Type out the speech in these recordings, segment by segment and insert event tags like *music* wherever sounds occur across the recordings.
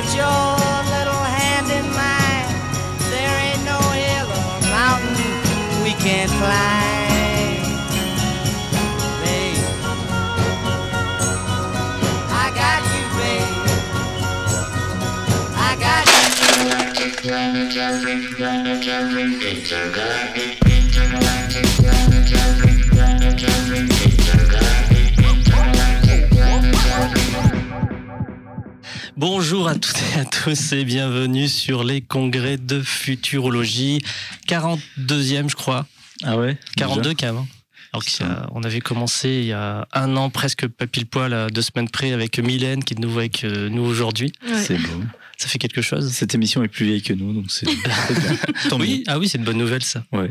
put your little hand in mine. There ain't no hill or mountain we can't climb. Babe, I got you, babe. I got you. Bonjour à toutes et à tous et bienvenue sur les congrès de futurologie. 42e, je crois. Ah ouais 42 quand même. hein. Alors qu'on avait commencé il y a un an, presque pas pile poil, à deux semaines près, avec Mylène qui est de nouveau avec euh, nous aujourd'hui. C'est beau. Ça fait quelque chose. Cette émission est plus vieille que nous, donc c'est *laughs* c'est bien. Tant oui, ah oui, c'est une bonne nouvelle ça. Ouais.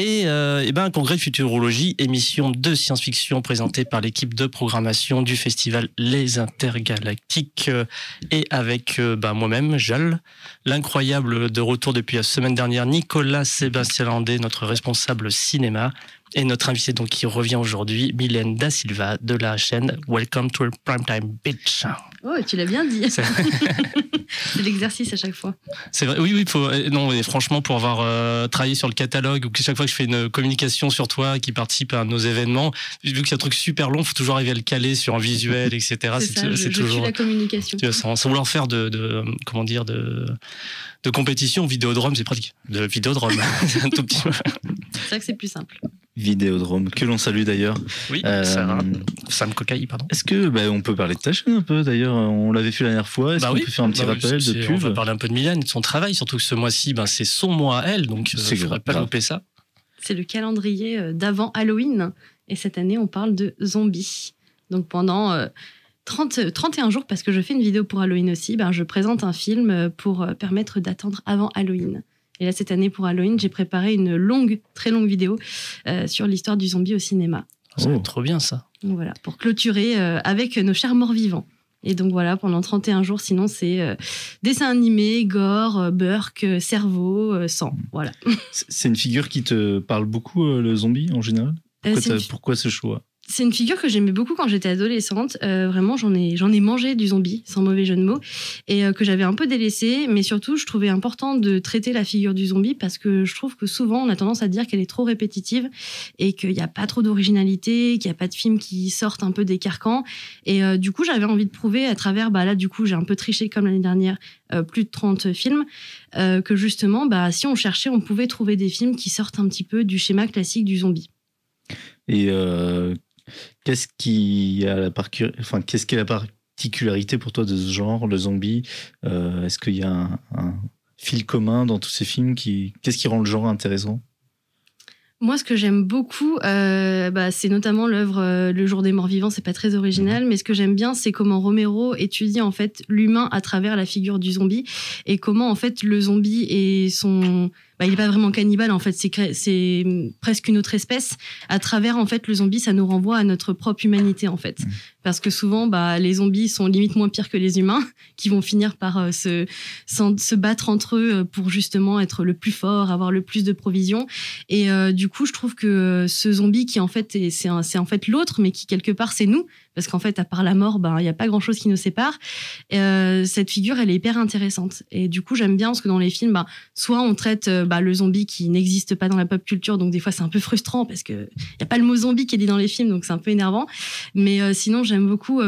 Et, euh, eh ben, un congrès de futurologie, émission de science-fiction présentée par l'équipe de programmation du festival Les Intergalactiques. Euh, et avec euh, bah, moi-même, Jal, l'incroyable de retour depuis la semaine dernière, Nicolas Sébastien Landé, notre responsable cinéma, et notre invité donc qui revient aujourd'hui, Mylène Da Silva de la chaîne Welcome to Primetime Bitch. Oh, tu l'as bien dit. *laughs* C'est- l'exercice à chaque fois. C'est vrai, oui, oui, faut, euh, non, mais franchement, pour avoir euh, travaillé sur le catalogue ou que chaque fois que je fais une communication sur toi qui participe à nos événements, vu que c'est un truc super long, faut toujours arriver à le caler sur un visuel, etc. c'est ça, je, la communication. tu vois, sans, sans vouloir faire de, de- comment dire, de, de compétition, vidéodrome, c'est pratique. De vidéodrome, *laughs* c'est un tout petit. C'est vrai que c'est plus simple. Vidéodrome, que l'on salue d'ailleurs. Oui, Euh, Sarah. Sam Cocaille, pardon. Est-ce que bah, on peut parler de ta chaîne un peu d'ailleurs? On l'avait fait la dernière fois. Est-ce Bah qu'on oui, peut faire un petit bah rappel de On va pub parler un peu de Mylène, de son travail, surtout que ce mois-ci, ben, c'est son mois à elle, donc il ne faudrait grave. pas louper ça. C'est le calendrier euh, d'avant Halloween. Et cette année, on parle de zombies. Donc pendant euh, 30, euh, 31 jours, parce que je fais une vidéo pour Halloween aussi, ben, je présente un film euh, pour euh, permettre d'attendre avant Halloween. Et là, cette année, pour Halloween, j'ai préparé une longue, très longue vidéo euh, sur l'histoire du zombie au cinéma. Va Oh. trop bien ça. Donc voilà, pour clôturer euh, avec nos chers morts-vivants. Et donc voilà, pendant 31 jours, sinon c'est euh, dessin animé, gore, euh, burk, euh, cerveau, euh, sang. Voilà. C'est c'est une figure qui te parle beaucoup, euh, le zombie en général? Euh, pourquoi, c'est, une, t'as- pourquoi ce choix? C'est une figure que j'aimais beaucoup quand j'étais adolescente. Euh, vraiment, j'en ai, j'en ai mangé du zombie, sans mauvais jeu de mots, et euh, que j'avais un peu délaissé. Mais surtout, je trouvais important de traiter la figure du zombie parce que je trouve que souvent, on a tendance à dire qu'elle est trop répétitive et qu'il n'y a pas trop d'originalité, qu'il n'y a pas de films qui sortent un peu des carcans. Et euh, du coup, j'avais envie de prouver à travers, bah là, du coup, j'ai un peu triché comme l'année dernière, euh, plus de 30 films, euh, que justement, bah, si on cherchait, on pouvait trouver des films qui sortent un petit peu du schéma classique du zombie. Et euh, qu'est-ce qui a la parcu- enfin, qu'est-ce qui est la particularité pour toi de ce genre, le zombie Euh, Est-ce qu'il y a un, un fil commun dans tous ces films qui Qu'est-ce qui rend le genre intéressant? Moi, ce que j'aime beaucoup, euh, bah, c'est notamment l'œuvre euh, Le jour des morts vivants. C'est pas très original, mais ce que j'aime bien, c'est comment Romero étudie en fait l'humain à travers la figure du zombie et comment en fait le zombie et son, bah, il est pas vraiment cannibale en fait, c'est presque une autre espèce. À travers en fait le zombie, ça nous renvoie à notre propre humanité en fait, Mhm. parce que souvent, bah, les zombies sont limite moins pires que les humains, qui vont finir par euh, se, se battre entre eux euh, pour justement être le plus fort, avoir le plus de provisions. Et euh, du coup, je trouve que ce zombie qui en fait est- c'est un- c'est en fait l'autre, mais qui quelque part c'est nous, parce qu'en fait à part la mort, ben il y a pas grand chose qui nous sépare. Euh, cette figure, elle est hyper intéressante. Et du coup, j'aime bien parce que dans les films, ben, soit on traite euh, bah, le zombie qui n'existe pas dans la pop culture, donc des fois c'est un peu frustrant parce que y a pas le mot zombie qui est dit dans les films, donc c'est un peu énervant. Mais euh, sinon, j'aime beaucoup.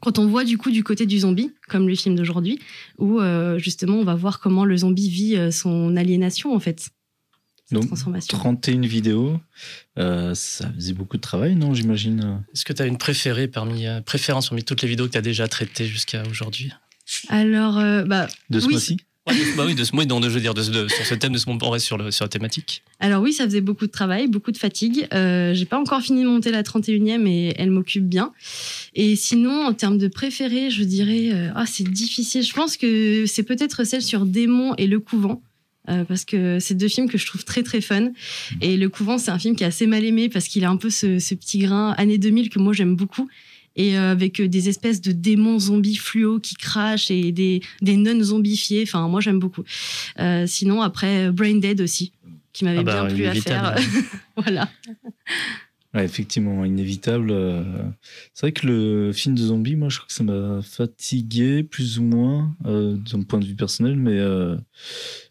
quand on voit du coup du côté du zombie, comme le film d'aujourd'hui, où justement on va voir comment le zombie vit son aliénation en fait, Donc, transformation. 31 vidéos, euh, ça faisait beaucoup de travail, non J'imagine. Est-ce que tu as une préférée parmi, euh, préférence parmi toutes les vidéos que tu as déjà traitées jusqu'à aujourd'hui? Alors, euh, bah, De ce Oui, mois-ci? Ouais, bah oui, de ce mois, non, de, je veux dire, de, sur ce thème, de ce moment, on reste sur, le, sur la thématique. alors oui, ça faisait beaucoup de travail, beaucoup de fatigue. Euh, J'ai pas encore fini de monter la 31e et elle m'occupe bien. Et sinon, en termes de préféré, je dirais, euh, ah c'est difficile. Je pense que c'est peut-être celle sur Démon et Le Couvent. Euh, parce que c'est deux films que je trouve très très fun. Et Le Couvent, c'est un film qui est assez mal aimé parce qu'il a un peu ce, ce petit grain années 2000 que moi j'aime beaucoup. Et euh, avec euh, des espèces de démons zombies fluo qui crachent et des, des nonnes zombifiées. Enfin, moi j'aime beaucoup. Euh, sinon, après, Brain Dead aussi, qui m'avait Ah bah, bien plu à faire. *laughs* voilà. Ouais, effectivement, inévitable. euh, C'est vrai que le film de zombie, moi, je crois que ça m'a fatigué, plus ou moins, euh, d'un point de vue personnel, mais, euh,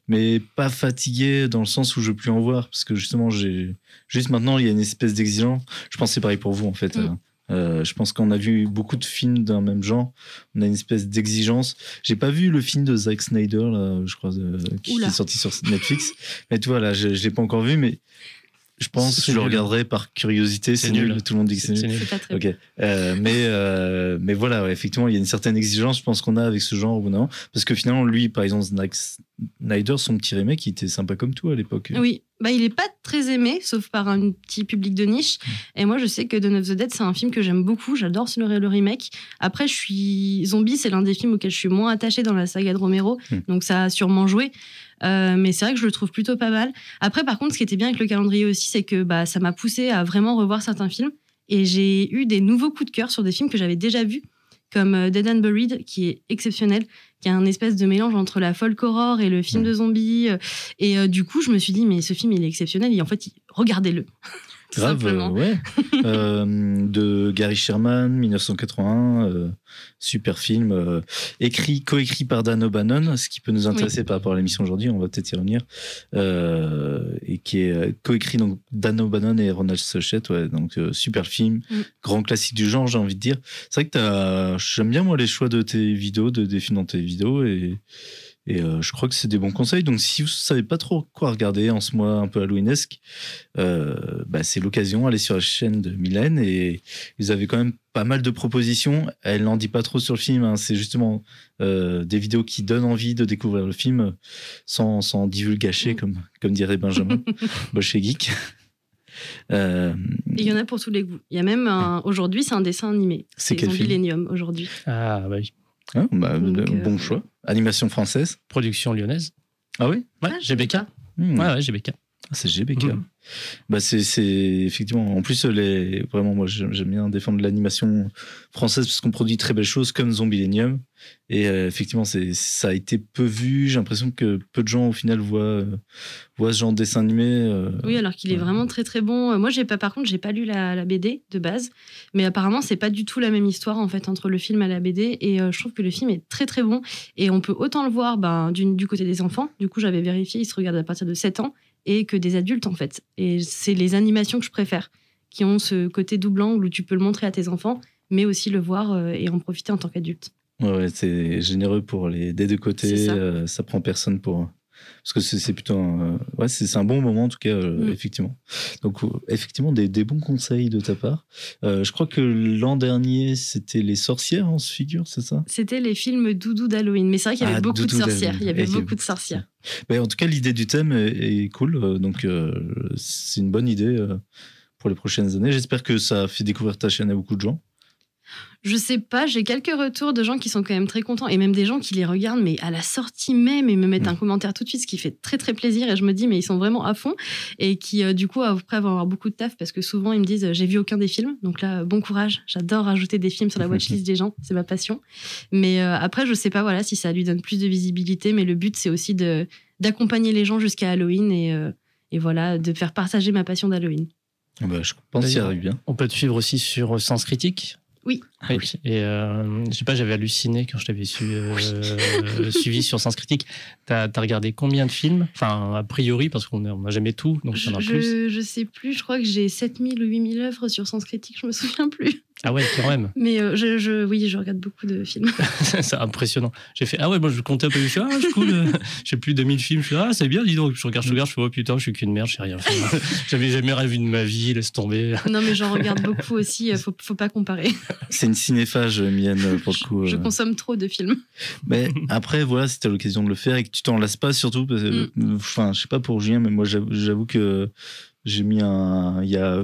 mais pas fatigué dans le sens où je veux plus en voir, parce que justement, j'ai juste maintenant, il y a une espèce d'exigence. Je pense que c'est pareil pour vous, en fait. Mm. hein. Euh, je pense qu'on a vu beaucoup de films d'un même genre. On a une espèce d'exigence. J'ai pas vu le film de Zack Snyder, là, je crois, de- qui Oula. est sorti sur Netflix. mais tu vois, là, je, je l'ai pas encore vu, mais je pense que je le regarderai par curiosité. C'est nul. nul. Tout le monde dit que c'est nul. nul. Pas très Euh, mais euh, mais voilà, ouais, effectivement, il y a une certaine exigence, je pense qu'on a avec ce genre au bout d'un moment. parce que finalement, lui, par exemple, Zack Snyder, son petit remake, il était sympa comme tout à l'époque. Oui, bah, il est pas très aimé, sauf par un petit public de niche. Et moi, je sais que Dawn of the Dead, c'est un film que j'aime beaucoup. J'adore le, le remake. Après, je suis Zombie, c'est l'un des films auxquels je suis moins attachée dans la saga de Romero, Hmm. donc ça a sûrement joué. Euh, mais c'est vrai que je le trouve plutôt pas mal. Après, par contre, ce qui était bien avec le calendrier aussi, c'est que bah, ça m'a poussé à vraiment revoir certains films. Et j'ai eu des nouveaux coups de cœur sur des films que j'avais déjà vus, comme euh, Dead and Buried, qui est exceptionnel, qui a un espèce de mélange entre la folk horror et le film de zombies. euh, Et euh, du coup, je me suis dit, mais ce film, il est exceptionnel. Et en fait, regardez-le. Grave, euh, ouais. *laughs* Euh, de Gary Sherman, 1981, euh, super film, euh, écrit, coécrit par Dan O'Bannon, ce qui peut nous intéresser par rapport à l'émission aujourd'hui, on va peut-être y revenir, euh, et qui est euh, coécrit donc Dan O'Bannon et Ronald Suchet, ouais, donc euh, super film, Mm. grand classique du genre, j'ai envie de dire. C'est vrai que t'as- j'aime bien moi les choix de tes vidéos, de, des films dans tes vidéos, et et euh, je crois que c'est des bons conseils. Donc, si vous savez pas trop quoi regarder en ce mois un peu halloweenesque, euh, bah, c'est l'occasion. Allez sur la chaîne de Mylène et vous avez quand même pas mal de propositions. Elle n'en dit pas trop sur le film. hein. C'est justement euh, des vidéos qui donnent envie de découvrir le film sans, sans divulgacher, Mm. comme, comme dirait Benjamin, *laughs* Bosch et Geek. Euh, il y en a pour tous les goûts. Il y a même un- aujourd'hui, c'est un dessin animé. C'est quel film? Zombielenium aujourd'hui. Ah, bah oui. hein, bah, Donc, euh, bon choix. Animation française. Production lyonnaise. Ah oui? Ouais, Ah, GBK. Hmm. Ouais, ouais, GBK. Ah, c'est GBK. Mhm. Bah c'est effectivement en plus les vraiment moi j'aime bien défendre l'animation française parce qu'on produit très belles choses comme Zombielenium et euh, effectivement ça a été peu vu j'ai l'impression que peu de gens au final voient euh, voient ce genre de dessin animé euh, Oui, alors qu'il est vraiment très très bon. Euh, Moi, j'ai pas, par contre, j'ai pas lu la, la BD de base, mais apparemment, c'est pas du tout la même histoire en fait entre le film et la BD. Et je trouve que le film est très très bon. Et on peut autant le voir ben, du, du côté des enfants. Du coup, j'avais vérifié, il se regarde à partir de 7 ans et que des adultes en fait. Et c'est les animations que je préfère, qui ont ce côté double angle où tu peux le montrer à tes enfants, mais aussi le voir euh, et en profiter en tant qu'adulte. ouais, c'est généreux pour les des deux côtés ça. euh, ça. prend personne pour parce que c'est plutôt un, euh, ouais c'est un bon moment en tout cas euh, Mm. effectivement donc euh, effectivement des, des bons conseils de ta part je crois que l'an dernier c'était les sorcières en se figure c'est ça? C'était les films doudou d'Halloween, mais c'est vrai qu'il y avait Ah, beaucoup de sorcières. Il y avait Et beaucoup de sorcières. Mais en tout cas, l'idée du thème est, est cool. Donc, c'est une bonne idée pour les prochaines années. J'espère que ça a fait découvrir ta chaîne à beaucoup de gens. Je sais pas, j'ai quelques retours de gens qui sont quand même très contents et même des gens qui les regardent mais à la sortie même et me mettent Mm. un commentaire tout de suite, ce qui fait très très plaisir et je me dis mais ils sont vraiment à fond et qui euh, du coup après vont avoir beaucoup de taf parce que souvent ils me disent euh, j'ai vu aucun des films donc là euh, bon courage, j'adore rajouter des films sur la *laughs* watchlist des gens, c'est ma passion. Mais euh, après je sais pas voilà si ça lui donne plus de visibilité mais le but c'est aussi de d'accompagner les gens jusqu'à Halloween et euh, et voilà, de faire partager ma passion d'Halloween. Ah bah, je pense qu'il D'ailleurs, arrive bien. On peut te suivre aussi sur Sens Critique. Oui. Oui. Et euh, je sais pas, j'avais halluciné quand je t'avais su, euh, *laughs* suivi sur Sens Critique. T'as as regardé combien de films? Enfin, a priori, parce qu'on n'a jamais tout, donc y en a plus. Je, je sais plus, je crois que j'ai 7000 ou 8000 œuvres sur Sens Critique, je me souviens plus. Ah ouais, quand même. *laughs* Mais euh, je, je, oui, je regarde beaucoup de films. *laughs* c'est impressionnant. J'ai fait, ah ouais, moi je comptais un peu, je suis, ah, c'est cool, euh, *laughs* j'ai plus de 2000 films, je suis, ah, c'est bien, dis donc. Je regarde, je regarde, je fais, oh putain, je suis qu'une merde, je sais rien. J'avais jamais rêvé de ma vie, laisse tomber. non, mais j'en regarde beaucoup aussi, euh, faut, faut pas comparer. C'est une cinéphage, Mienne, pour le coup. Je euh. consomme trop de films. Mais après, voilà, si t'as l'occasion de le faire et que tu t'en lasses pas, surtout, parce que, Mm. enfin, je sais pas pour Julien, mais moi, j'avoue j'avoue que j'ai mis un. Il y a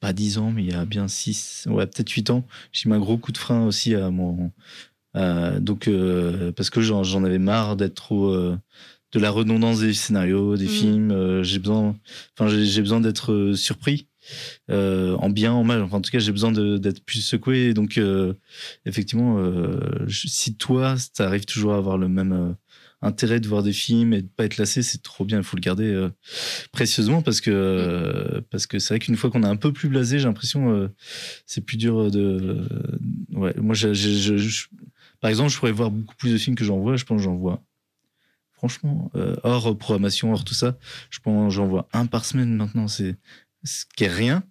pas 10 ans, mais il y a bien 6, ouais, peut-être 8 ans, j'ai mis un gros coup de frein aussi à mon. à- donc, euh, parce que j'en avais marre d'être trop. euh, de la redondance des scénarios, des Mm. films. euh, j'ai besoin, enfin, j'ai besoin d'être surpris. euh, en bien, en mal. Enfin, en tout cas, j'ai besoin d'être plus secoué. Donc, euh, effectivement, euh, je- si toi, tu arrives toujours à avoir le même, intérêt de voir des films et de pas être lassé, c'est trop bien. Il faut le garder euh, précieusement parce que euh, parce que c'est vrai qu'une fois qu'on est un peu plus blasé, j'ai l'impression euh, c'est plus dur de. ouais, moi, j'ai- j'ai- je- je- par exemple, je pourrais voir beaucoup plus de films que j'en vois. Je pense que j'en vois. Franchement, euh, hors programmation, hors tout ça, je pense j'en vois un par semaine maintenant. C'est ce qui est rien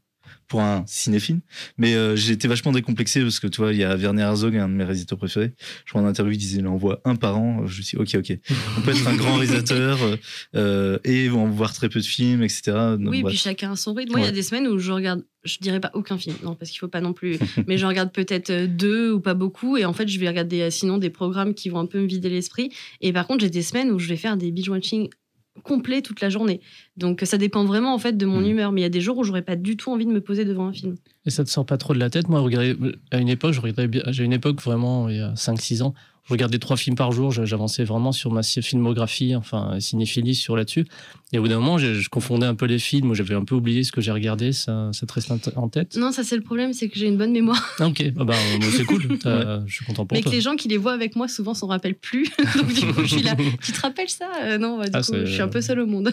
pour un cinéphile. Mais euh, j'ai été vachement décomplexé parce que tu vois, il y a Werner Herzog, un de mes réalisateurs préférés. Je crois en interview, il disait il en voit un par an. Je me suis dit, ok, ok. On peut être un grand réalisateur euh, euh, et en voir très peu de films, etc. Donc, Oui, bref. puis chacun a son rythme. Moi, il y a des semaines où je regarde, je dirais pas aucun film, non, parce qu'il faut pas non plus, *laughs* mais je regarde peut-être euh, deux ou pas beaucoup, et en fait, je vais regarder euh, sinon des programmes qui vont un peu me vider l'esprit. Et par contre, j'ai des semaines où je vais faire des binge-watching complets toute la journée. Donc, ça dépend vraiment en fait de mon Mhm. humeur. Mais il y a des jours où j'aurais pas du tout envie de me poser devant un film. Et ça te sort pas trop de la tête? Moi, regardez, à une époque, je regardais bien. J'ai une époque vraiment, il y a 5-6 ans, je regardais trois films par jour. J'avançais vraiment sur ma filmographie, enfin, cinéphilie sur là-dessus. Et au bout d'un moment, je, je confondais un peu les films. J'avais un peu oublié ce que j'ai regardé. Ça, ça te reste en- tête? Non, ça c'est le problème, c'est que j'ai une bonne mémoire. Ah, ok, ah bah, euh, c'est cool. *laughs* T'as- Je suis content pour mais que les gens qui les voient avec moi souvent s'en rappellent plus. *laughs* Donc du coup, je suis là. *laughs* Tu te rappelles ça? Euh, Non, bah, du Ah, coup, je suis un peu seule au monde.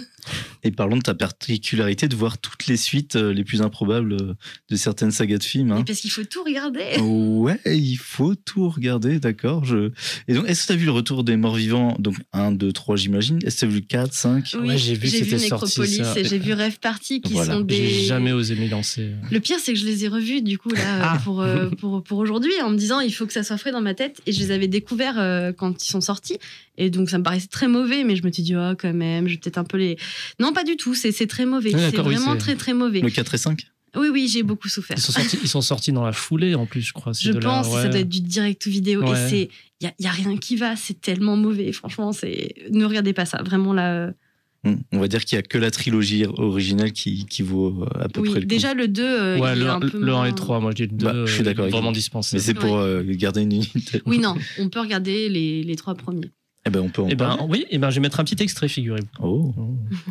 Et parlons de ta particularité de voir toutes les suites euh, les plus improbables euh, de certaines sagas de films. hein. Parce qu'il faut tout regarder. Ouais, il faut tout regarder, d'accord. Je... Et donc, est-ce que tu as vu le retour des morts vivants? Donc, 1, 2, 3, j'imagine. Est-ce que tu as vu 4, 5 Oui, Ouais, j'ai vu que c'était sorti, Necropolis ça. et j'ai vu Rêve Party qui Voilà. sont des. J'ai jamais osé m'y lancer. Le pire, c'est que je les ai revus du coup là Ah. pour, euh, *laughs* pour, pour aujourd'hui en me disant il faut que ça soit frais dans ma tête et je les avais découverts euh, quand ils sont sortis et donc ça me paraissait très mauvais mais je me suis dit oh quand même je vais peut-être un peu les non pas du tout c'est c'est très mauvais Ah, c'est oui, vraiment très très mauvais Le 4 et 5 oui oui j'ai beaucoup souffert Ils sont sortis, ils sont sortis dans la foulée en plus, je crois. c'est je de la- pense que ça ouais. doit être du direct ou vidéo Ouais. et c'est il y a, y a rien qui va c'est tellement mauvais franchement c'est ne regardez pas ça vraiment là euh, On va dire qu'il n'y a que la trilogie originale qui, qui vaut euh, à peu oui près le coup. déjà le 2 euh, Ouais, il est le, un peu le 1 moins- et 3, moi je dis le 2. Bah, je suis d'accord avec Vraiment dispensé. Mais c'est pour euh, garder une unité. oui non on peut regarder les, les trois premiers Eh ben, on peut en Eh ben, parler. oui, eh ben, je vais mettre un petit extrait, figurez-vous. Oh.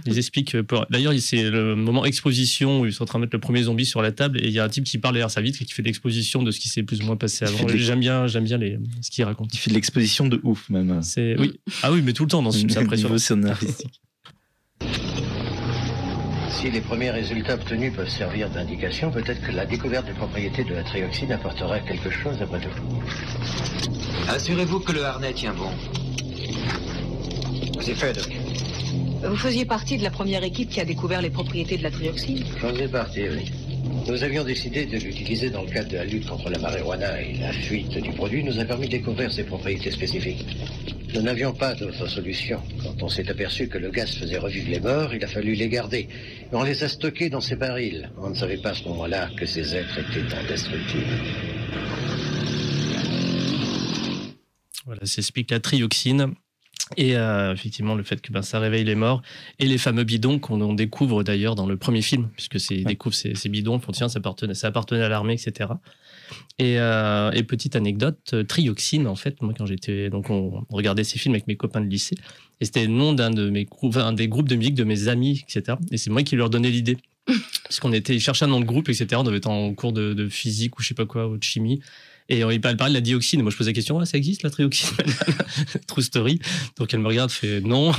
Ils expliquent. euh, pour- D'ailleurs, c'est le moment exposition où ils sont en train de mettre le premier zombie sur la table et il y a un type qui parle derrière sa vitre et qui fait l'exposition de ce qui s'est plus ou moins passé Il avant. J'aime bien, j'aime bien les, ce qu'il raconte. Il fait de l'exposition de ouf, même. C'est oui. Ah oui, mais tout le temps dans ce film, c'est *laughs* impressionnant. scénaristique. Si les premiers résultats obtenus peuvent servir d'indication, peut-être que la découverte des propriétés de la trioxine apportera quelque chose après tout. Assurez-vous que le harnais tient bon. C'est fait, Doc. Vous faisiez partie de la première équipe qui a découvert les propriétés de la trioxine J'en ai parti, oui. Nous avions décidé de l'utiliser dans le cadre de la lutte contre la marijuana et la fuite du produit nous a permis de découvrir ses propriétés spécifiques. Nous n'avions pas d'autre solution. Quand on s'est aperçu que le gaz faisait revivre les morts, il a fallu les garder. On les a stockés dans ces barils. On ne savait pas à ce moment-là que ces êtres étaient indestructibles. Voilà, ça explique la trioxine. Et euh, effectivement, le fait que ben, ça réveille les morts. Et les fameux bidons qu'on on découvre d'ailleurs dans le premier film, puisque c'est, ils découvrent ces, ces bidons, font tiens, ça appartenait, ça appartenait à l'armée, etc. Et, euh, et petite anecdote, euh, trioxine, en fait, moi quand j'étais. Donc on regardait ces films avec mes copains de lycée. Et c'était le nom d'un de mes des groupes de musique de mes amis, etc. Et c'est moi qui leur donnais l'idée. Parce qu'on était chercher un nom de groupe, etc. On devait être en cours de, de physique ou je sais pas quoi, ou de chimie. Et on- il parlait de la dioxine. Et moi, je posais la question, ah, ça existe la trioxine? *laughs* True story. Donc elle me regarde, fait non.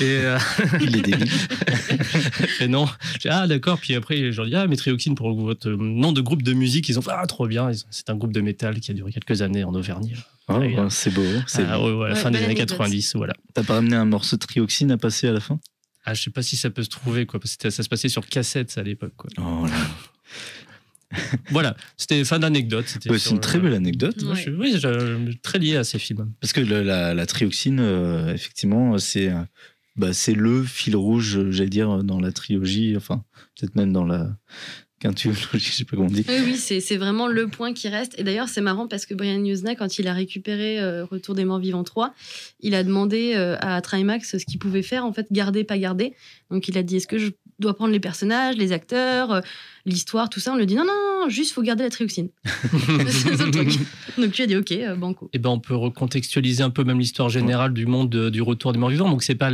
Et euh, Il est débile. *laughs* elle fait non. Je dis, ah, d'accord. Puis après, je leur dis, ah, mais trioxine pour votre euh, nom de groupe de musique. Ils ont fait, ah, trop bien. C'est un groupe de métal qui a duré quelques années en Auvergne. Oh, Ouais, c'est beau. c'est Ah, beau. ouais, la Ouais, fin des années anecdote. 90, voilà. T'as pas ramené un morceau de trioxine à passer à la fin? Ah, je sais pas si ça peut se trouver, quoi. Parce que ça se passait sur cassette, ça, à l'époque, quoi. Oh là. *laughs* Voilà. C'était fin d'anecdote. c'était Ouais, sur c'est une le- très belle anecdote. Je oui, je- très lié à ces films. Parce que la, la trioxine, euh, effectivement, c'est euh, bah, c'est le fil rouge, j'allais dire, dans la trilogie, enfin, peut-être même dans la quintulogie, je sais pas comment on dit. Oui, oui, c'est vraiment le point qui reste. Et d'ailleurs, c'est marrant parce que Brian Yuzna, quand il a récupéré euh, Retour des morts vivants 3, il a demandé euh, à Trimax ce qu'il pouvait faire, en fait, garder, pas garder. Donc, il a dit est-ce que je dois prendre les personnages, les acteurs, euh, l'histoire, tout ça? On lui a dit non, non, non, juste faut garder la trioxine. *laughs* Donc, tu as dit ok, euh, banco. Eh ben, on peut recontextualiser un peu même l'histoire générale du monde de- du retour des morts vivants. Donc, c'est pas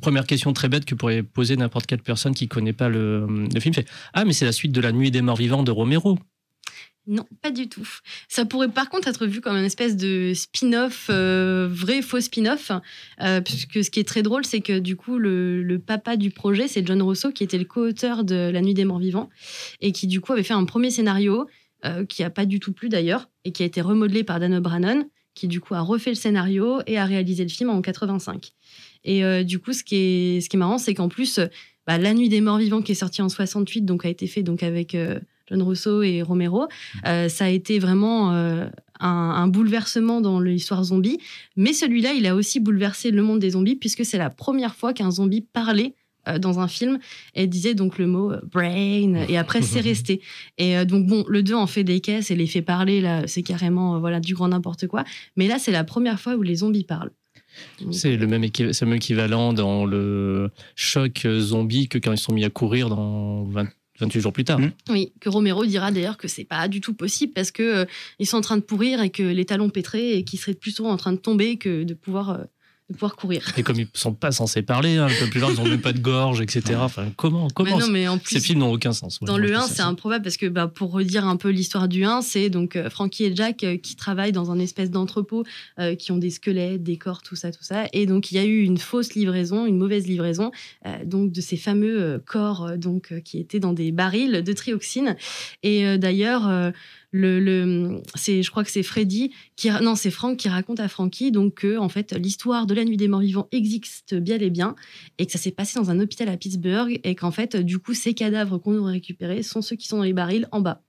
première question très bête que pourrait poser n'importe quelle personne qui connaît pas le, film. Fait, ah, mais c'est la suite de La Nuit des morts vivants de Romero. Non, pas du tout. Ça pourrait par contre être vu comme une espèce de spin-off, euh, vrai faux spin-off, euh, puisque ce qui est très drôle, c'est que du coup, le, papa du projet, c'est John Rosso, qui était le co-auteur de La Nuit des Morts Vivants, et qui du coup avait fait un premier scénario, euh, qui a pas du tout plu d'ailleurs, et qui a été remodelé par Dan O'Bannon, qui du coup a refait le scénario et a réalisé le film en 85. Et euh, du coup, ce qui est, ce qui est marrant, c'est qu'en plus, euh, bah, La Nuit des Morts Vivants, qui est sorti en 68, donc a été fait donc avec euh, John Rosso et Romero, euh, ça a été vraiment un, un bouleversement dans l'histoire zombie. Mais celui-là, il a aussi bouleversé le monde des zombies, puisque c'est la première fois qu'un zombie parlait dans un film et disait donc le mot brain et après c'est *laughs* resté. Et donc bon le 2 en fait des caisses et les fait parler là c'est carrément voilà du grand n'importe quoi. Mais là c'est la première fois où les zombies parlent C'est le même, le même équivalent dans le choc zombie que quand ils sont mis à courir dans 20 28 jours plus tard. Mm. Oui, que Romero dira d'ailleurs que c'est pas du tout possible parce que euh, ils sont en train de pourrir et que les talons pétrés et qu'ils seraient plutôt en train de tomber que de pouvoir, euh, de pouvoir courir. Et comme ils sont pas censés parler, hein, la plupart ils ont même pas de gorge, etc. Enfin, comment, Mais comment non, mais en Ces films n'ont aucun sens. Ouais, dans moi, le je 1, trouve ça c'est improbable parce que bah, pour redire un peu l'histoire du 1, c'est donc euh, Frankie et Jack euh, qui travaillent dans un espèce d'entrepôt euh, qui ont des squelettes, des corps, tout ça, tout ça. Et donc il y a eu une fausse livraison, une mauvaise livraison, euh, donc de ces fameux euh, corps donc euh, qui étaient dans des barils de trioxine. Et euh, d'ailleurs. Le, c'est je crois que c'est Freddy qui non c'est Frank qui raconte à Frankie donc que en fait l'histoire de la nuit des morts vivants existe bien et bien et que ça s'est passé dans un hôpital à Pittsburgh et qu'en fait du coup ces cadavres qu'on aurait récupérés sont ceux qui sont dans les barils en bas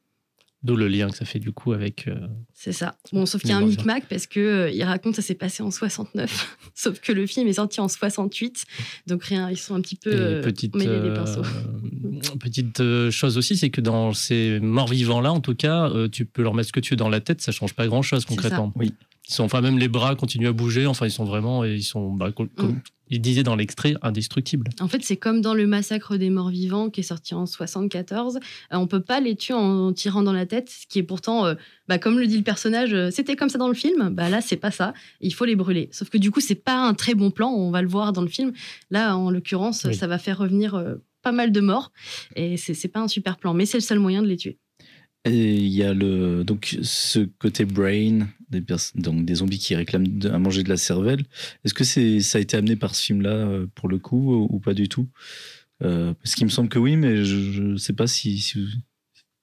D'où le lien que ça fait du coup avec. euh, c'est ça bon sauf qu'il y a un micmac parce que euh, il raconte ça s'est passé en 69 *laughs* sauf que le film est sorti en 68 donc rien ils sont un petit peu euh, petite, mêlés les pinceaux *laughs* petite chose aussi, c'est que dans ces morts vivants là, en tout cas, euh, tu peux leur mettre ce que tu veux dans la tête, ça change pas grand chose concrètement. ça. Oui. Ils sont, enfin même les bras continuent à bouger. Enfin, ils sont vraiment, ils sont, bah, comme, Mm. il disait dans l'extrait, indestructibles. En fait, c'est comme dans le massacre des morts vivants qui est sorti en 74. Euh, on peut pas les tuer en tirant dans la tête, ce qui est pourtant, euh, bah, comme le dit le personnage, euh, c'était comme ça dans le film. Bah là, c'est pas ça. Il faut les brûler. Sauf que du coup, c'est pas un très bon plan. On va le voir dans le film. Là, en l'occurrence, Oui. ça va faire revenir euh, pas mal de morts et c'est pas un super plan, mais c'est le seul moyen de les tuer. Et il y a le, donc ce côté brain, des, donc des zombies qui réclament à manger de la cervelle. Est-ce que c'est, ça a été amené par ce film-là euh, pour le coup ou, pas du tout? Euh, Parce qu'il me semble que oui, mais je ne sais pas si, si,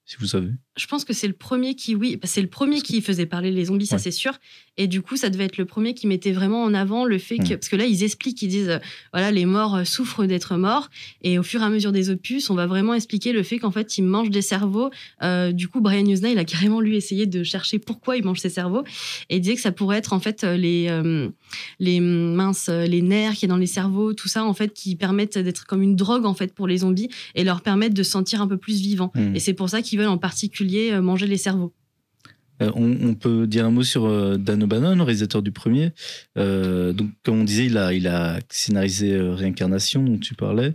si vous savez. Je pense que c'est le premier qui, oui, bah, c'est le premier qui faisait parler les zombies, ça Ouais. c'est sûr. Et du coup, ça devait être le premier qui mettait vraiment en avant le fait que, Mm. parce que là, ils expliquent, ils disent, euh, voilà, les morts euh, souffrent d'être morts. Et au fur et à mesure des opus, on va vraiment expliquer le fait qu'en fait, ils mangent des cerveaux. Euh, du coup, Brian Usna, il a carrément lui essayé de chercher pourquoi ils mangent ces cerveaux. Et il disait que ça pourrait être en fait les, euh, les minces, euh, les nerfs qui est dans les cerveaux, tout ça, en fait, qui permettent d'être comme une drogue en fait pour les zombies et leur permettent de se sentir un peu plus vivants. Hmm. Et c'est pour ça qu'ils veulent en particulier euh, manger les cerveaux. Euh, on, on peut dire un mot sur euh, Dan O'Bannon, réalisateur du premier. Euh, donc, comme on disait, il a, il a scénarisé euh, Réincarnation, dont tu parlais.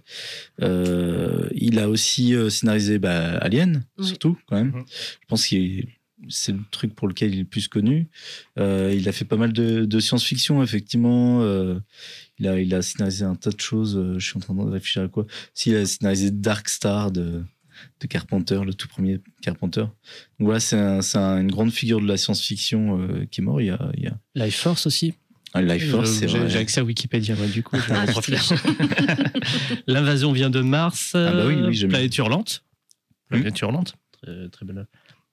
Euh, il a aussi euh, scénarisé bah, Alien, Oui. surtout, quand même. Mhm. Je pense que c'est le truc pour lequel il est le plus connu. Euh, il a fait pas mal de, de science-fiction, effectivement. Euh, il, a, il a scénarisé un tas de choses. je suis en train de réfléchir à quoi. Si, il a scénarisé Dark Star de, de Carpenter, le tout premier Carpenter. Donc voilà, c'est un- une grande figure de la science-fiction euh, qui est mort. Il y a, il y a Life Force aussi. un Life Force, c'est J'ai vrai. j'ai accès à Wikipédia, moi, du coup. Ah. *laughs* L'invasion vient de Mars. Ah bah oui, euh, oui, j'aime Planète hurlante. Planète hurlante. Très, très belle.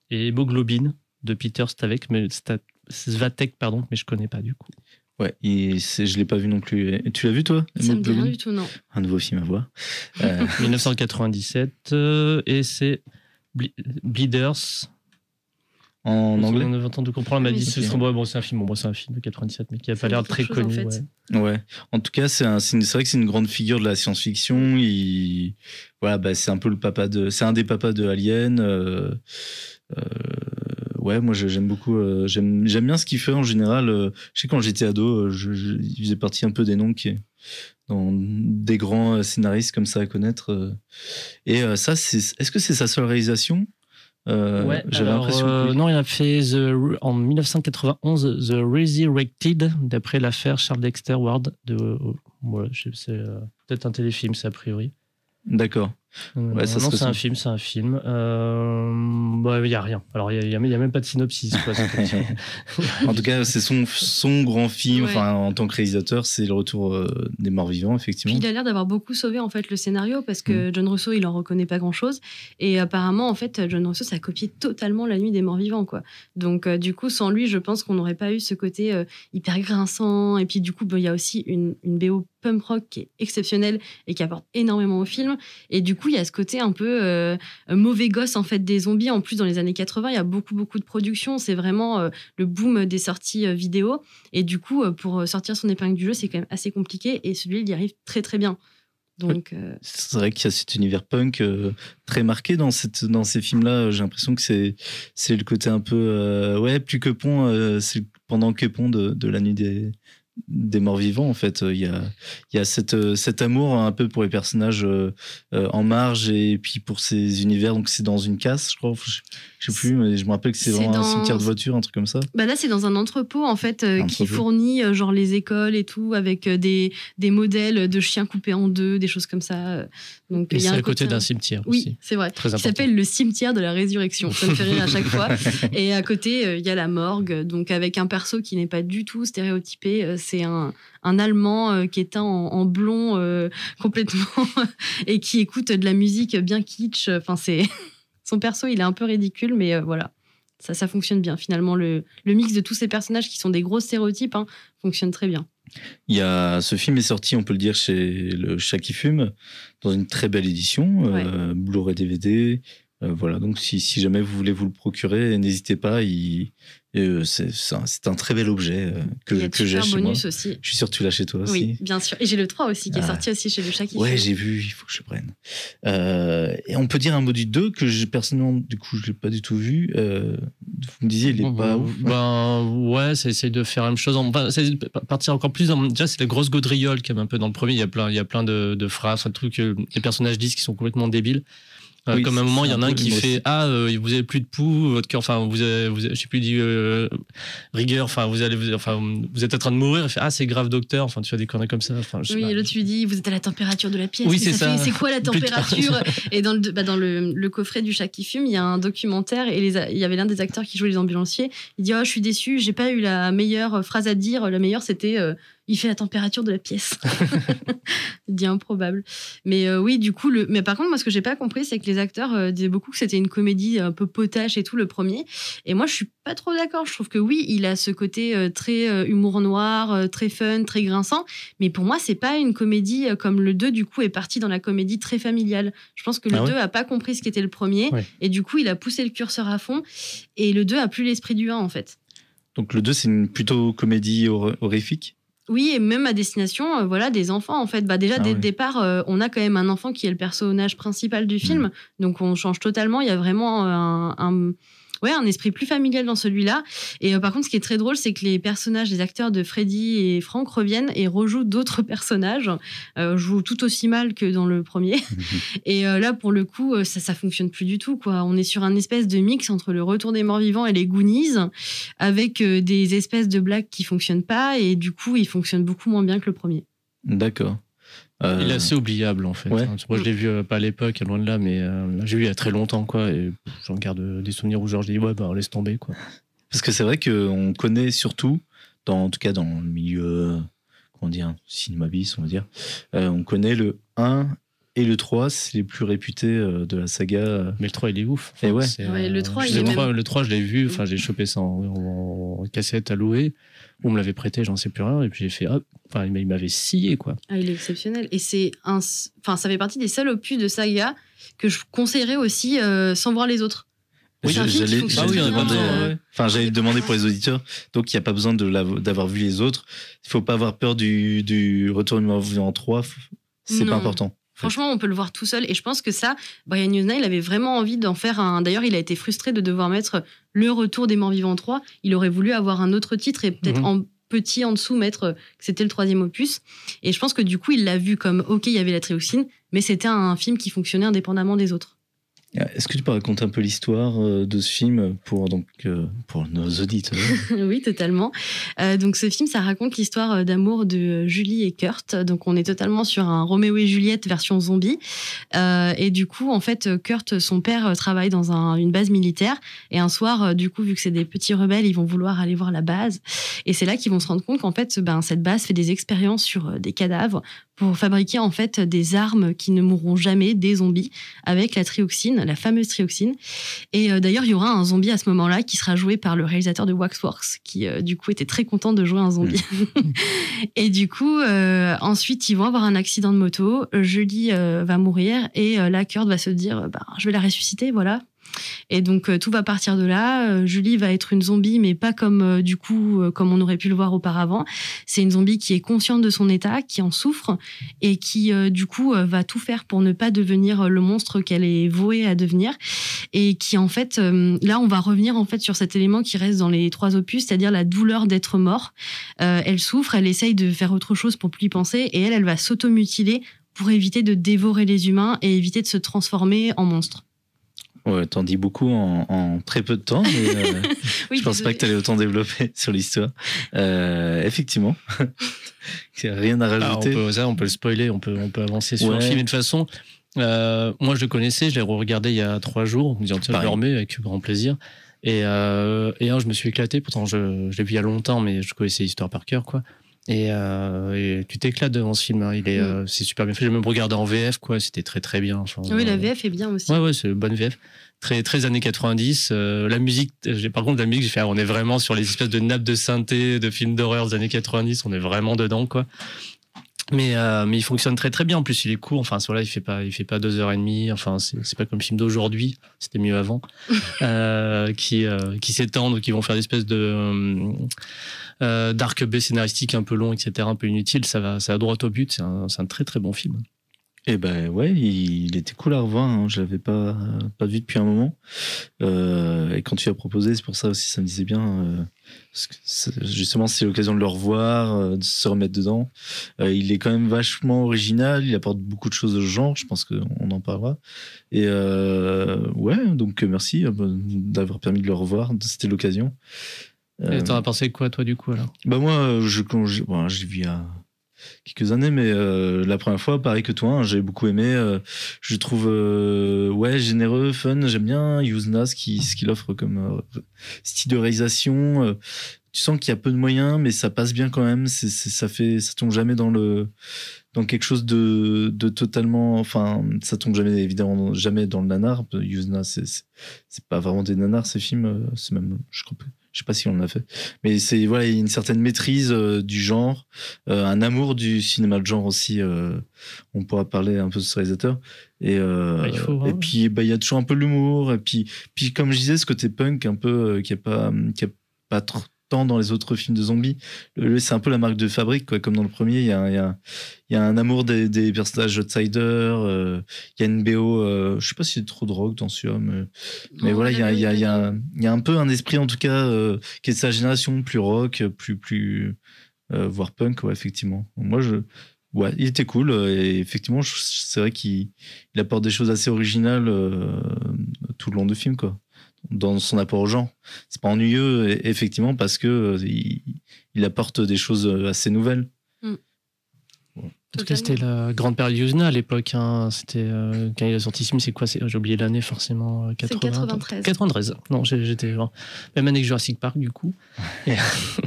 Et Hémoglobine de Peter Stavek, mais Sta- Svatek, pardon, mais je connais pas du coup. Ouais, et c'est- je l'ai pas vu non plus. Tu l'as vu toi Ça me dit rien du tout, non. Un nouveau film à voir. Euh, *laughs* *laughs* 1997 euh, et c'est Ble- Bleeders. en anglais? On a entendu comprendre, elle m'a Oui, dit c'est bon, bon, c'est un film, bon, bon, c'est un film de 97, mais qui a pas l'air très en connu. fait. ouais. Ouais. En tout cas, c'est un- c'est une- c'est vrai que c'est une grande figure de la science-fiction. Il, voilà, bah, c'est un peu le papa de, c'est un des papas de Alien. euh, euh, ouais, moi j'aime beaucoup. euh, j'aime bien ce qu'il fait en général. euh, je sais quand j'étais ado, euh, je, je- il faisait partie un peu des noms qui dans des grands scénaristes comme ça à connaître. Et ça, c'est, est-ce que c'est sa seule réalisation? Euh, Ouais, J'avais l'impression. que euh, non, il a fait The- en 1991 The Resurrected, d'après l'affaire Charles Dexter Ward. De, euh, voilà, c'est peut-être un téléfilm, c'est a priori. D'accord. Euh, ça non, c'est un film, c'est un film. Euh, bah, il y a rien. Alors, il y a, il y a- il y a même pas de synopsis. quoi. *laughs* En tout cas, c'est son, son grand film. Ouais. Enfin, en tant que réalisateur, c'est le retour euh, des morts vivants, Puis effectivement. il a l'air d'avoir beaucoup sauvé en fait le scénario parce que John Russo il en reconnaît pas grand chose et apparemment en fait John Russo ça a copié totalement la nuit des morts vivants quoi. Donc euh, du coup sans lui je pense qu'on n'aurait pas eu ce côté euh, hyper grinçant et puis du coup bah, il y a aussi une, une BO punk rock qui est exceptionnelle et qui apporte énormément au film et du coup il y a ce côté un peu euh, mauvais gosse en fait des zombies en plus dans les années 80 il y a beaucoup beaucoup de production c'est vraiment euh, le boom des sorties euh, vidéo et du coup pour sortir son épingle du jeu c'est quand même assez compliqué et celui il y arrive très très bien donc C'est vrai qu'il y a cet univers punk très marqué dans, cette, dans ces films-là. J'ai l'impression que c'est, le côté un peu. ouais, plus que pont, c'est pendant que pont de, de la nuit des, des morts vivants, en fait. Il y a, il y a cette, euh, cet amour un peu pour les personnages euh, euh, en marge et puis pour ces univers. Donc c'est dans une casse, je crois. Je, sais plus, mais je me rappelle que c'est vraiment un dans- cimetière de voitures, un truc comme ça. Bah là, c'est dans un entrepôt en fait euh, Un qui entrepôt. fournit euh, genre les écoles et tout avec euh, des, des modèles de chiens coupés en deux, des choses comme ça. Donc Et il y c'est a un à côté d'un cimetière Oui, aussi. c'est vrai. Très Qui s'appelle le cimetière de la résurrection. Ça me fait rire à chaque fois. *laughs* Et à côté, euh, il y a la morgue, donc avec un perso qui n'est pas du tout stéréotypé. Euh, C'est un, un Allemand euh, qui est teint en, en blond euh, *laughs* complètement *laughs* et qui écoute de la musique bien kitsch. Enfin, c'est son perso, il est un peu ridicule, mais euh, voilà. Ça, ça fonctionne bien. Finalement, le, le mix de tous ces personnages qui sont des gros stéréotypes hein, fonctionne très bien. Il y a, ce film est sorti, on peut le dire, chez le Chat qui fume, dans une très belle édition, euh, Blu-ray DVD. Euh, voilà, donc si, si jamais vous voulez vous le procurer, n'hésitez pas. il- euh, c'est un, très bel objet euh, que, que j'ai chez moi. bonus aussi. Je suis sûr que tu l'as chez toi aussi. Oui, bien sûr. Et j'ai le 3 aussi qui est Ah. sorti aussi chez le chat Ouais, j'ai vu, il faut que je le prenne. Euh, et on peut dire un mot du 2 que j'ai personnellement, du coup, je l'ai pas du tout vu. Euh, vous me disiez, il est Bon, pas bon, ouf. Ben ouais, ça essaye de faire la même chose. Enfin, ça essaye de partir encore plus. Dans, déjà, c'est la grosse gaudriole qui est un peu dans le premier. Il y a plein, il y a plein de, de phrases, de trucs que les personnages disent qui sont complètement débiles. Euh, Oui, comme à un moment, il y en a un qui fait Ah, euh, vous avez plus de pouls, votre cœur, enfin, vous avez, vous avez- je sais plus, dit euh, rigueur, enfin, vous allez, vous, enfin, vous êtes en train de mourir. Il fait Ah, c'est grave, docteur. Enfin, tu fais des conneries comme ça. Enfin, je sais Oui, l'autre lui dit Vous êtes à la température de la pièce. Oui, c'est ça. C'est quoi la *laughs* température? *laughs* Et dans, le, bah, dans le, le coffret du chat qui fume, il y a un documentaire et les il y avait l'un des acteurs qui jouait les ambulanciers. Il dit Oh, je suis déçu, j'ai pas eu la meilleure phrase à dire. La meilleure, c'était euh, Il fait la température de la pièce. *laughs* dit improbable. Mais euh, oui, du coup, le... mais par contre, moi, ce que j'ai pas compris, c'est que les acteurs euh, disaient beaucoup que c'était une comédie un peu potache et tout, le premier. Et moi, je suis pas trop d'accord. Je trouve que oui, il a ce côté euh, très euh, humour noir, euh, très fun, très grinçant. Mais pour moi, c'est pas une comédie euh, comme le 2, du coup, est parti dans la comédie très familiale. Je pense que le Ah ouais 2 a pas compris ce qu'était le premier. Ouais. Et du coup, il a poussé le curseur à fond. Et le 2 a plus l'esprit du 1, en fait. Donc le 2, c'est une plutôt comédie hor- horrifique? Oui, et même à destination, euh, voilà, des enfants en fait. Bah déjà Ah dès le départ, euh, on a quand même un enfant qui est le personnage principal du Mm. film, donc on change totalement. Il y a vraiment euh, un, un- ouais, un esprit plus familial dans celui-là. Et euh, par contre, ce qui est très drôle, c'est que les personnages, les acteurs de Freddy et Frank reviennent et rejouent d'autres *laughs* personnages, euh, jouent tout aussi mal que dans le premier. *laughs* Et euh, là, pour le coup, ça, ça fonctionne plus du tout. Quoi. On est sur un espèce de mix entre le Retour des Morts Vivants et les Goonies, avec des espèces de blagues qui fonctionnent pas, et du coup, il fonctionne beaucoup moins bien que le premier. D'accord. Euh, Il est assez oubliable en fait. ouais. hein. Moi je l'ai vu euh, pas à l'époque, loin de là, mais euh, j'ai vu il y a très longtemps quoi. Et j'en garde des souvenirs où genre je dis ouais bah laisse tomber quoi. Parce que c'est vrai qu'on connaît surtout, dans, en tout cas dans le milieu, euh, comment dire, cinéma bis, on va dire, euh, on connaît le 1 et le 3, c'est les plus réputés euh, de la saga. Mais le 3 il est ouf. Et ouais. c'est, Ouais, le 3, je il sais est pas, même- Le 3 je l'ai vu, enfin j'ai chopé ça en, en- en cassette à louer. On me l'avait prêté, j'en sais plus rien. Et puis j'ai fait hop, enfin il m'avait scié quoi. Ah, il est exceptionnel. Et c'est un. Enfin, ça fait partie des seuls opus de saga que je conseillerais aussi euh, sans voir les autres. Oui, j'allais Ah demander, euh, enfin, j'allais demander pour les auditeurs, donc il n'y a pas besoin d'avoir vu les autres. Il faut pas avoir peur du, du retour numéro en 3, c'est pas important. Franchement, on peut le voir tout seul. Et je pense que ça, Brian il avait vraiment envie d'en faire un. D'ailleurs, il a été frustré de devoir mettre Le Retour des Morts Vivants 3. Il aurait voulu avoir un autre titre et peut-être Mhm. en petit en dessous mettre que c'était le troisième opus. Et je pense que du coup, il l'a vu comme OK, il y avait la trioxine, mais c'était un film qui fonctionnait indépendamment des autres. Est-ce que tu peux raconter un peu l'histoire euh, de ce film pour, donc, euh, pour nos auditeurs? *laughs* Oui, totalement. Euh, donc ce film, ça raconte l'histoire euh, d'amour de Julie et Kurt. Donc on est totalement sur un Roméo et Juliette version zombie. Euh, et du coup, en fait, Kurt, son père, euh, travaille dans un- une base militaire. Et un soir, euh, du coup, vu que c'est des petits rebelles, ils vont vouloir aller voir la base. Et c'est là qu'ils vont se rendre compte qu'en fait, ben, cette base fait des expériences sur euh, des cadavres pour fabriquer en fait des armes qui ne mourront jamais, des zombies, avec la trioxine, la fameuse trioxine. Et euh, d'ailleurs, il y aura un zombie à ce moment-là qui sera joué par le réalisateur de Waxworks, qui euh, du coup était très content de jouer un zombie. *laughs* et du coup, euh, ensuite, ils vont avoir un accident de moto. Julie euh, va mourir et euh, là, Kurt va se dire, bah, je vais la ressusciter, voilà. Et donc euh, tout va partir de là. Euh, Julie va être une zombie, mais pas comme euh, du coup comme on aurait pu le voir auparavant. C'est une zombie qui est consciente de son état, qui en souffre et qui du coup va tout faire pour ne pas devenir le monstre qu'elle est vouée à devenir et qui en fait là on va revenir en fait sur cet élément qui reste dans les trois opus, c'est-à-dire la douleur d'être mort. Elle souffre, elle essaye de faire autre chose pour plus y penser et elle elle va s'automutiler pour éviter de dévorer les humains et éviter de se transformer en monstre. Ouais, t'en dis beaucoup en, en très peu de temps, mais euh, *laughs* Oui, je pense pas que tu allais autant développer *laughs* sur l'histoire. Euh, effectivement, *laughs* Il y a rien à Ah, on, rajouter. peut, ça, on peut le spoiler, on peut, on peut avancer sur Ouais. le film. Et de toute façon, euh, moi je le connaissais, je l'ai regardé il y a trois jours, en me disant tiens, je le remets avec grand plaisir. Et, euh, et un, je me suis éclaté, pourtant je, je l'ai vu il y a longtemps, mais je connaissais l'histoire par cœur. quoi. Et, euh, et tu t'éclates devant ce film, hein. il est, Mm. euh, c'est super bien fait. J'ai même regardé en VF, quoi. c'était très très bien. Enfin, Oui, la euh, VF est bien aussi. Ouais, ouais, c'est une bonne VF. Très, très années 90. Euh, la musique, j'ai, par contre, la musique, j'ai fait, ah, on est vraiment sur les espèces de nappes de synthé, de films d'horreur des années 90. On est vraiment dedans, quoi. Mais, euh, mais il fonctionne très très bien. En plus, il est court. Enfin, voilà, il fait pas, il fait pas deux heures et demie. Enfin, c'est, pas comme le film d'aujourd'hui. C'était mieux avant. *laughs* euh, qui, euh, qui s'étendent, qui vont faire des espèces de euh, d'arc B scénaristique un peu long, etc., un peu inutile. Ça va, ça va droit au but. C'est un, très très bon film. Et ben ouais, il, était cool à revoir. Hein. Je l'avais pas pas vu depuis un moment. Euh, et quand tu as proposé, c'est pour ça aussi, ça me disait bien. euh, justement, c'est l'occasion de le revoir, de se remettre dedans. Il est quand même vachement original. Il apporte beaucoup de choses au genre. Je pense qu'on en parlera. Et ouais, donc merci d'avoir permis de le revoir. C'était l'occasion. Et Euh, t'en as pensé quoi, toi, du coup, alors? Bah moi, je quand j'ai bon, j'ai vu il y a quelques années, mais euh, la première fois, pareil que toi, hein, j'ai beaucoup aimé. euh, je trouve euh, ouais généreux, fun. J'aime bien Yuzna ce qu'il offre comme euh, style de réalisation. euh, tu sens qu'il y a peu de moyens, mais ça passe bien quand même. C'est c'est- ça fait ça tombe jamais dans le dans quelque chose de, de totalement enfin ça tombe jamais évidemment jamais dans le nanar Yuzna c'est c'est- pas vraiment des nanars ces films c'est même je crois pas je sais pas si on l'a fait. Mais c'est voilà il y a une certaine maîtrise euh, du genre euh, un amour du cinéma de genre aussi euh, on pourra parler un peu de ce réalisateur et euh, Bah, il faut, hein. et puis bah il y a toujours un peu l'humour. Et puis puis comme je disais ce côté punk un peu qui est pas qui est pas trop tant dans les autres films de zombies. C'est un peu la marque de fabrique quoi. Comme dans le premier il y a, il y a, il y a un amour des, des personnages outsiders euh, il y a une BO euh, je sais pas si c'est trop de rock dans ce film mais, voilà il y a, la il y, a, il y, a, BO, il y a un peu un esprit en tout cas euh, qui est de sa génération plus rock plus plus euh, voire punk ouais effectivement. Moi je ouais il était cool et effectivement c'est vrai qu'il il apporte des choses assez originales euh, tout le long du film quoi dans son apport au genre c'est pas ennuyeux et- effectivement parce que euh, il, il apporte des choses euh, assez nouvelles Parce que c'était la grande période Yuzna à l'époque. hein. C'était euh, quand il a sorti ce film, c'est quoi? J'ai oublié l'année forcément. euh, 80, 93. 93. Non, j'étais genre même année que Jurassic Park du coup. *laughs* Et- *laughs*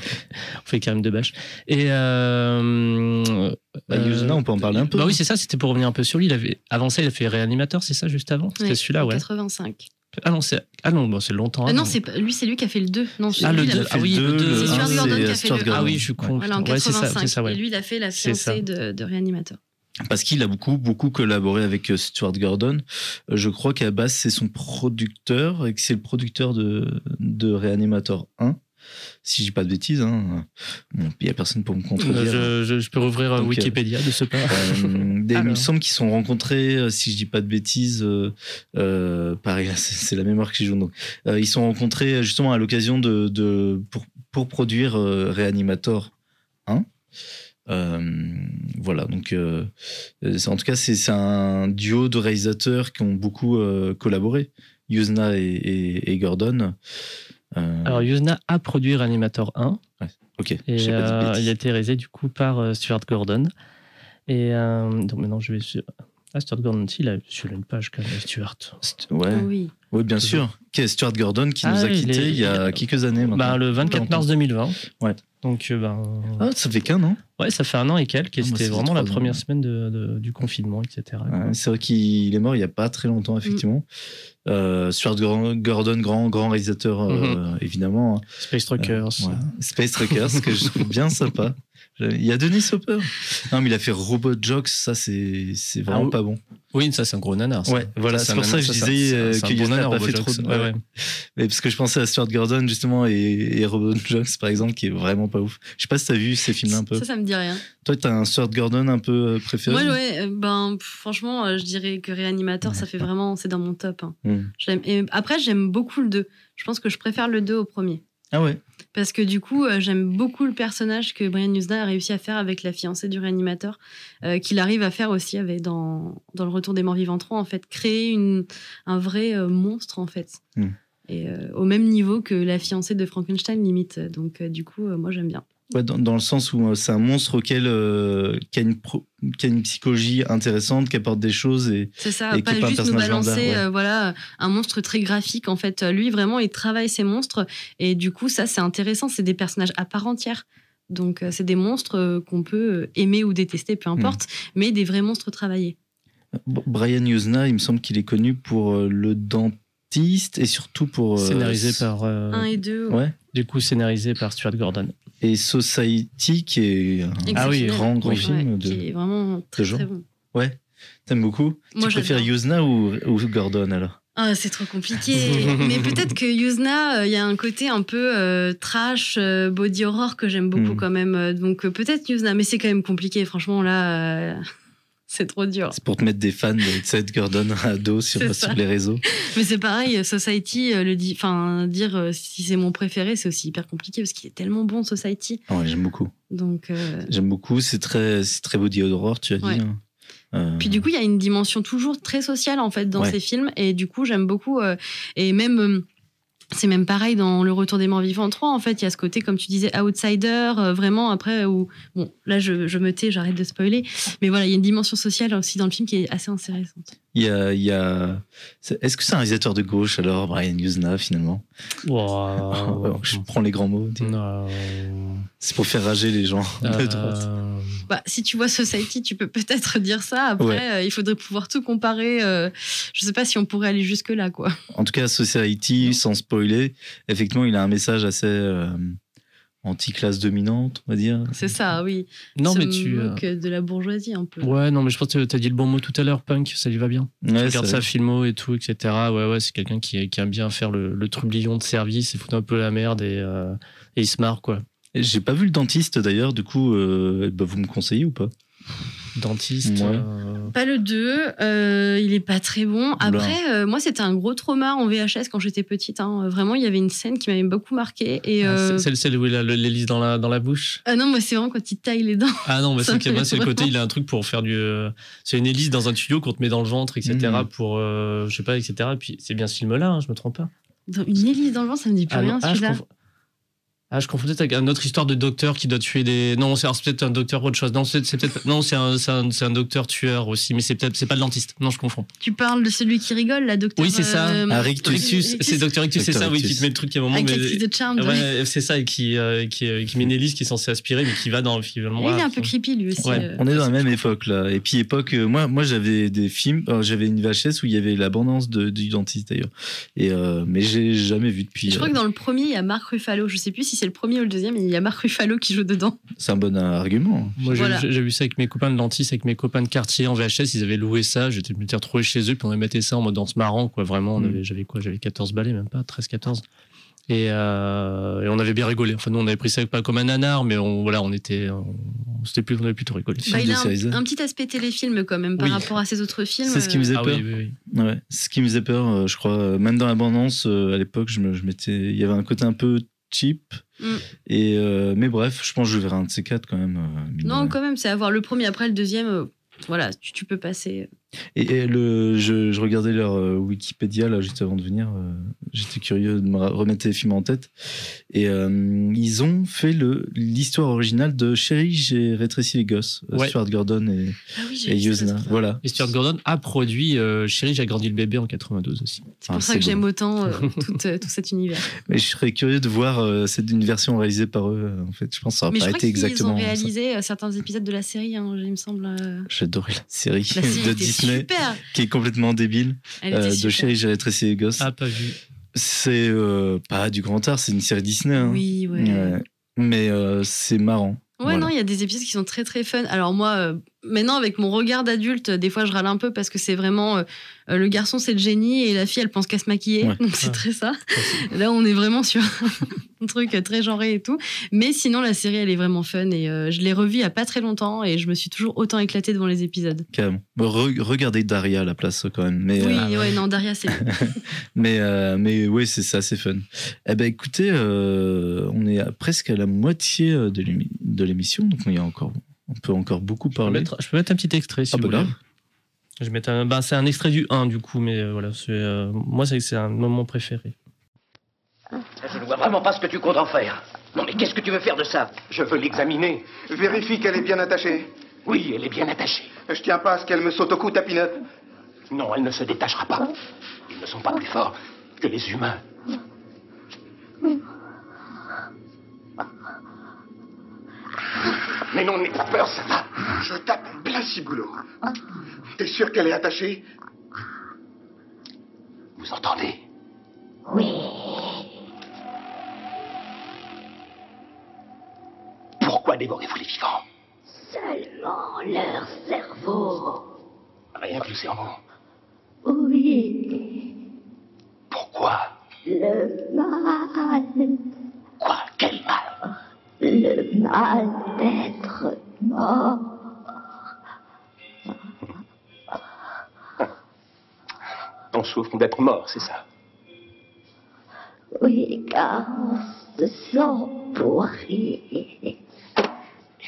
on fait quand même de bâche. Et euh, Bah, euh, Yuzna, on peut en parler un peu. Bah oui, c'est ça. C'était pour revenir un peu sur lui. Il avait avant ça, il a fait réanimateur, c'est ça juste avant? C'était celui-là, ouais. 85. Ah non, c'est ah non, bon, c'est longtemps. Ah non, c'est lui, c'est lui qui a fait le 2. Non, Ah, le lui, a fait Ah oui, le le deux, deux. le C'est Stuart un, Gordon qui a fait Stuart le- Gordon. Ah oui, je suis con. Voilà, en Ouais, c'est 85. ça, c'est ça, ouais. Et lui, il a fait la fiancée de, de réanimateur. Parce qu'il a beaucoup, beaucoup collaboré avec euh, Stuart Gordon. Euh, Je crois qu'à base, c'est son producteur et que c'est le producteur de, de Reanimator 1. Si je dis pas de bêtises, hein. Bon, il y a personne pour me contredire. Euh, je, je- je peux rouvrir euh, Donc, Wikipédia de ce pas. Euh, *laughs* des- il me semble qu'ils sont rencontrés, si je dis pas de bêtises, pareil, *laughs* c'est la mémoire qui joue. Donc, ils sont rencontrés justement à l'occasion de, de pour, pour produire Reanimator 1. Euh, voilà, donc euh, en tout cas, c'est c'est un duo de réalisateurs qui ont beaucoup euh, collaboré, Yuzna et, et- et Gordon. Euh, Alors, Yuzna a produit Reanimator 1 ok, et j'ai pas dit de euh, il a été réalisé du coup par euh, Stuart Gordon. Et euh, donc maintenant, je vais sur. Ah, Stuart Gordon, si, il a sur une page quand même, Stuart. St- Ouais, Oui. oui, bien sûr. Qui Stuart Gordon qui Ah nous a il quittés est- il y a quelques années maintenant. Bah, le 24 mars 2020. Ouais. Donc, euh, ben, Ah, ça fait qu'un an. ouais, ça fait un an et quelques. Et Ah, c'était vraiment la ans. première semaine de, de- du confinement, etc. Ouais, c'est vrai qu'il est mort il y a pas très longtemps, effectivement. Euh, Stuart Gor- Gordon, grand, grand réalisateur, euh, évidemment. Space Truckers. Euh, ouais. Space Truckers, que je trouve bien sympa. *laughs* Il y a Denis Hopper. Non, mais il a fait Robot Jocks, ça c'est c'est vraiment Ah pas bon. Oui, ça, c'est un gros nanar. ça. Ouais, voilà, c'est pour ça que je disais euh, que bon n'a pas fait trop de. Ouais, ouais. Mais parce que je pensais à Stuart Gordon justement et, et Robot *laughs* Jocks par exemple, qui est vraiment pas ouf. Je sais pas si t'as vu ces films un peu. Ça, ça me dit rien. Toi, t'as un Stuart Gordon un peu euh, préféré? Moi, ouais, euh, ben, franchement, je dirais que Réanimateur, ça fait vraiment, c'est dans mon top. hein. Hmm. Et après, j'aime beaucoup le 2. Je pense que je préfère le 2 au premier. Ah ouais? Parce que du coup, euh, j'aime beaucoup le personnage que Brian Usna a réussi à faire avec la fiancée du réanimateur, euh, qu'il arrive à faire aussi avec dans, dans Le Retour des Morts Vivants 3, en fait, créer une, un vrai euh, monstre, en fait. Mm. Et euh, au même niveau que la fiancée de Frankenstein, limite. Donc, du coup, moi, j'aime bien. Ouais, dans, dans le sens où euh, c'est un monstre auquel euh, qui, a une pro- qui a une psychologie intéressante, qui apporte des choses et C'est ça, Et pas qui est pas un juste nous personnage lambda, balancer ouais. euh, voilà, un monstre très graphique. En fait, lui, vraiment, il travaille ses monstres. Et du coup, ça, c'est intéressant. C'est des personnages à part entière. Donc, euh, c'est des monstres qu'on peut aimer ou détester, peu importe, Hmm. mais des vrais monstres travaillés. Brian Yuzna, il me semble qu'il est connu pour le et surtout pour euh, Scénarisé par. euh, Un et deux. ouais Du coup, scénarisé par Stuart Gordon. et Society qui est un Ah oui, grand grand Oui. film Ouais, de qui est vraiment très, bon. ouais t'aimes beaucoup? Moi, tu préfères. Yuzna ou, ou Gordon alors? Ah, c'est trop compliqué. *laughs* Mais peut-être que Yuzna, euh, il y a un côté un peu euh, trash, euh, body horror que j'aime beaucoup Mm. quand même. Euh, Donc euh, peut-être Yuzna, mais c'est quand même compliqué. Franchement, là, euh, c'est trop dur. c'est pour te mettre des fans de Seth Gordon à dos sur, les réseaux Mais c'est pareil, Society, euh, le dit, enfin dire euh, si c'est mon préféré, c'est aussi hyper compliqué parce qu'il est tellement bon Society. Ouais, j'aime beaucoup Donc euh, j'aime beaucoup c'est très très body horror tu as dit hein. Euh, Puis du coup, il y a une dimension toujours très sociale en fait dans Ouais. ces films et du coup, j'aime beaucoup euh, et même euh, c'est même pareil dans Le Retour des Morts Vivants 3 en fait, il y a ce côté comme tu disais outsider euh, vraiment après où bon, là je, je me tais, j'arrête de spoiler, mais voilà, il y a une dimension sociale aussi dans le film qui est assez intéressante. il y a, il y a... c'est- est-ce que c'est un réalisateur de gauche alors Brian Yuzna finalement? Wow. *laughs* je prends les grands mots Non. C'est pour faire rager les gens de Euh, droite Bah, si tu vois Society, tu peux peut-être *laughs* dire ça. Après, Ouais. euh, il faudrait pouvoir tout comparer. euh, je sais pas si on pourrait aller jusque là, quoi. En tout cas, Society, sans spoiler, effectivement, il a un message assez euh, anti-classe dominante, on va dire. C'est ça, oui. Non, Se mais tu. euh, moque de la bourgeoisie un peu. Ouais, non, mais je pense que tu as dit le bon mot tout à l'heure, punk, ça lui va bien. Ouais, tu regardes sa filmo et tout, etc. Ouais, ouais, c'est quelqu'un qui, qui aime bien faire le, le trublion de service et foutre un peu la merde et, euh, et il se marre, quoi. J'ai pas vu le dentiste d'ailleurs, du coup, euh, bah, vous me conseillez ou pas? Dentiste. Ouais. euh, Pas le 2, euh, il est pas très bon. Après, euh, moi, c'était un gros trauma en VHS quand j'étais petite. hein. Vraiment, il y avait une scène qui m'avait beaucoup marqué. Et, ah, c'est- Celle, où il a l'hélice dans la, dans la bouche? Ah non, moi, c'est vraiment quand il taille les dents. Ah non, *laughs* bah c'est me que moi, fait c'est le côté, il a un truc pour faire du. euh, c'est une hélice dans un tuyau qu'on te met dans le ventre, etc. Mhm. Pour, euh, je sais pas, etc. Et puis c'est bien ce film-là, hein, je me trompe pas. Dans une hélice dans le vent, ça me dit plus Ah, rien, ah, je celui-là. Confonds- Ah, je confondais avec une autre histoire de docteur qui doit tuer des. Non, c'est peut-être un docteur autre chose. Non, c'est peut-être. Non, c'est un, c'est un, un docteur tueur aussi, mais c'est peut-être. C'est pas le dentiste. Non, je confonds. Tu parles de celui qui rigole, la docteur. Oui, c'est ça. euh, Ah, Rictus. Rictus, c'est docteur Rictus, c'est ça, oui, qui te met le truc à un moment. Avec mais- de ouais. Ouais, c'est ça, et qui, euh, qui, euh, qui met hélice qui est censée aspirer, mais qui va dans finalement. Il est un peu creepy, lui aussi. Ouais. euh. On est dans la même époque là. Et puis époque, euh, moi, moi j'avais des films, euh, j'avais une VHS où il y avait l'abondance de, du dentiste d'ailleurs. Et euh, mais j'ai jamais vu depuis. Je crois euh, que dans le premier, il y a Marc Ruffalo. Je sais plus si c'est le premier ou le deuxième, il y a Marc Ruffalo qui joue dedans. C'est un bon argument. Moi, j'ai Voilà. vu ça avec mes copains de dentistes, avec mes copains de quartier en VHS. Ils avaient loué ça. J'étais m'étais retrouvé chez eux, puis on avait mettait ça en mode danse marrant, quoi. Vraiment, Mm. j'avais quoi J'avais 14 balais, même pas, 13, 14. Et, euh, et on avait bien rigolé. Enfin, nous, on avait pris ça pas comme un nanar, mais on, voilà, on était, on, plus, on avait plutôt rigolé. Bah, il a un, un petit aspect téléfilm quand même par Oui. rapport à ses autres films. C'est ce qui me faisait Ah peur. oui, oui, oui. Ouais, c'est ce qui me faisait peur, euh, je crois. euh, Même dans l'abondance, à l'époque, je me, je m'étais, il y avait un côté un peu cheap. Mm. Et, euh, mais bref, je pense que je verrai un de ces quatre quand même. euh, Non, quand même, c'est avoir le premier après le deuxième. euh, voilà, tu, tu peux passer. Et, et le, je, je regardais leur euh, Wikipédia là juste avant de venir. euh, J'étais curieux de me remettre les films en tête. Et euh, ils ont fait le l'histoire originale de Chérie, j'ai rétréci les gosses. Ouais. Stuart Gordon et, Ah oui, et Yuzna. Voilà. Et Stuart Gordon a produit euh, Chérie, j'ai agrandi le bébé en 92 aussi. C'est pour Ah, ça que j'aime autant euh, *laughs* tout, euh, tout cet univers. Mais je serais curieux de voir euh, c'est une version réalisée par eux. En fait, je pense que ça Mais aurait je pas été exactement. ont ça. réalisé certains épisodes de la série, hein, il me semble. euh, J'adorais la série La série *laughs* de était Disney super. qui est complètement débile. Elle euh, de. Chérie, j'ai rétréci les gosses. Ah, pas vu. C'est euh, pas du grand art, c'est une série Disney. hein. Oui, ouais. Ouais. Mais euh, c'est marrant. Ouais, Voilà. non, il y a des épisodes qui sont très très fun. Alors moi, euh, maintenant avec mon regard d'adulte, des fois je râle un peu parce que c'est vraiment euh, euh, le garçon c'est le génie et la fille elle pense qu'à se maquiller, Ouais. *laughs* donc c'est Ah. très ça. Là on est vraiment sur *laughs* un truc très genré et tout. Mais sinon la série elle est vraiment fun et euh, je l'ai revue il y a pas très longtemps et je me suis toujours autant éclatée devant les épisodes. Carrément. Bon, re- regardez Daria à la place quand même. Mais, oui, euh, ouais, non, Daria c'est *laughs* mais, mais oui, c'est ça, c'est fun. Eh ben écoutez, on est à- presque à la moitié de l'émission, donc il y a encore, on peut encore beaucoup Je peux, parler. mettre, je peux mettre un petit extrait si Ah, vous bah, voulez. Je vais mettre un, bah, c'est un extrait du 1 du coup, mais euh, voilà, c'est, euh, moi c'est, c'est un moment préféré. Je ne vois vraiment pas ce que tu comptes en faire. Non, mais qu'est-ce que tu veux faire de ça? Je veux l'examiner. Vérifie qu'elle est bien attachée. Oui, elle est bien attachée. Je tiens pas à ce qu'elle me saute au cou, Tapinette. Non, elle ne se détachera pas. Ils ne sont pas plus forts que les humains. Mais non, n'aie pas peur, ça va. Je tape plein ciboulot. T'es sûr qu'elle est attachée? Vous entendez? Oui. Pourquoi dévorez-vous les vivants? Seulement leur cerveau. Rien que le cerveau. Oui, Pourquoi? Le mal. Quoi? Quel mal? Le mal d'être mort. On souffre d'être mort, c'est ça Oui, car on se sent pourri. Et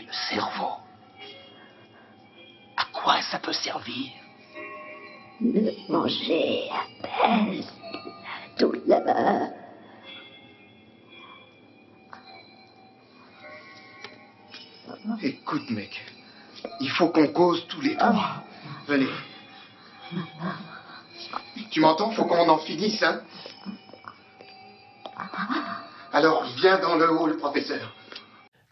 le cerveau À quoi ça peut servir? Le manger apaise la douleur. Écoute, mec. Il faut qu'on cause tous les trois. Venez. Tu m'entends? Faut qu'on en finisse, hein Alors, viens dans le hall, professeur.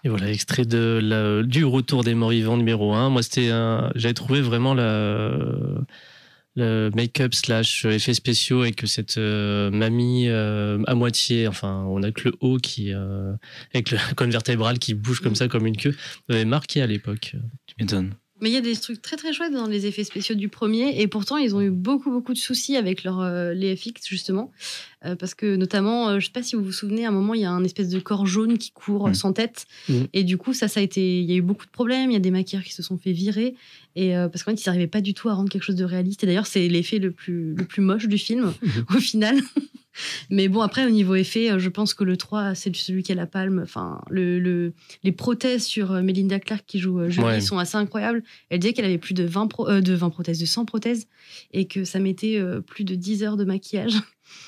Et voilà, extrait de la- du Retour des morts vivants numéro 1. Moi, c'était un- j'avais trouvé vraiment la, le make-up slash effets spéciaux avec cette euh, mamie euh, à moitié, enfin, on a que le haut qui, euh, avec le *laughs* colonne vertébrale qui bouge comme ça, comme une queue, m'avait marqué à l'époque. Tu m'étonnes. Mais il y a des trucs très très chouettes dans les effets spéciaux du premier. Et pourtant ils ont eu beaucoup beaucoup de soucis avec leur, euh, les FX justement. Euh, parce que notamment euh, je sais pas si vous vous souvenez à un moment il y a un espèce de corps jaune qui court Mm. sans tête. Mm. et du coup ça ça a été il y a eu beaucoup de problèmes. Il y a des maquilleurs qui se sont fait virer. Et euh, parce qu'en fait ils n'arrivaient pas du tout à rendre quelque chose de réaliste. Et d'ailleurs c'est l'effet le plus le plus moche du film *laughs* au final mais bon après au niveau effet euh, je pense que le 3 c'est celui qui a la palme enfin le, le- les prothèses sur euh, Melinda Clark qui joue euh, Julie Ouais. sont assez incroyables elle disait qu'elle avait plus de 20, pro- euh, de 20 prothèses, de 100 prothèses, et que ça mettait euh, plus de 10 heures de maquillage.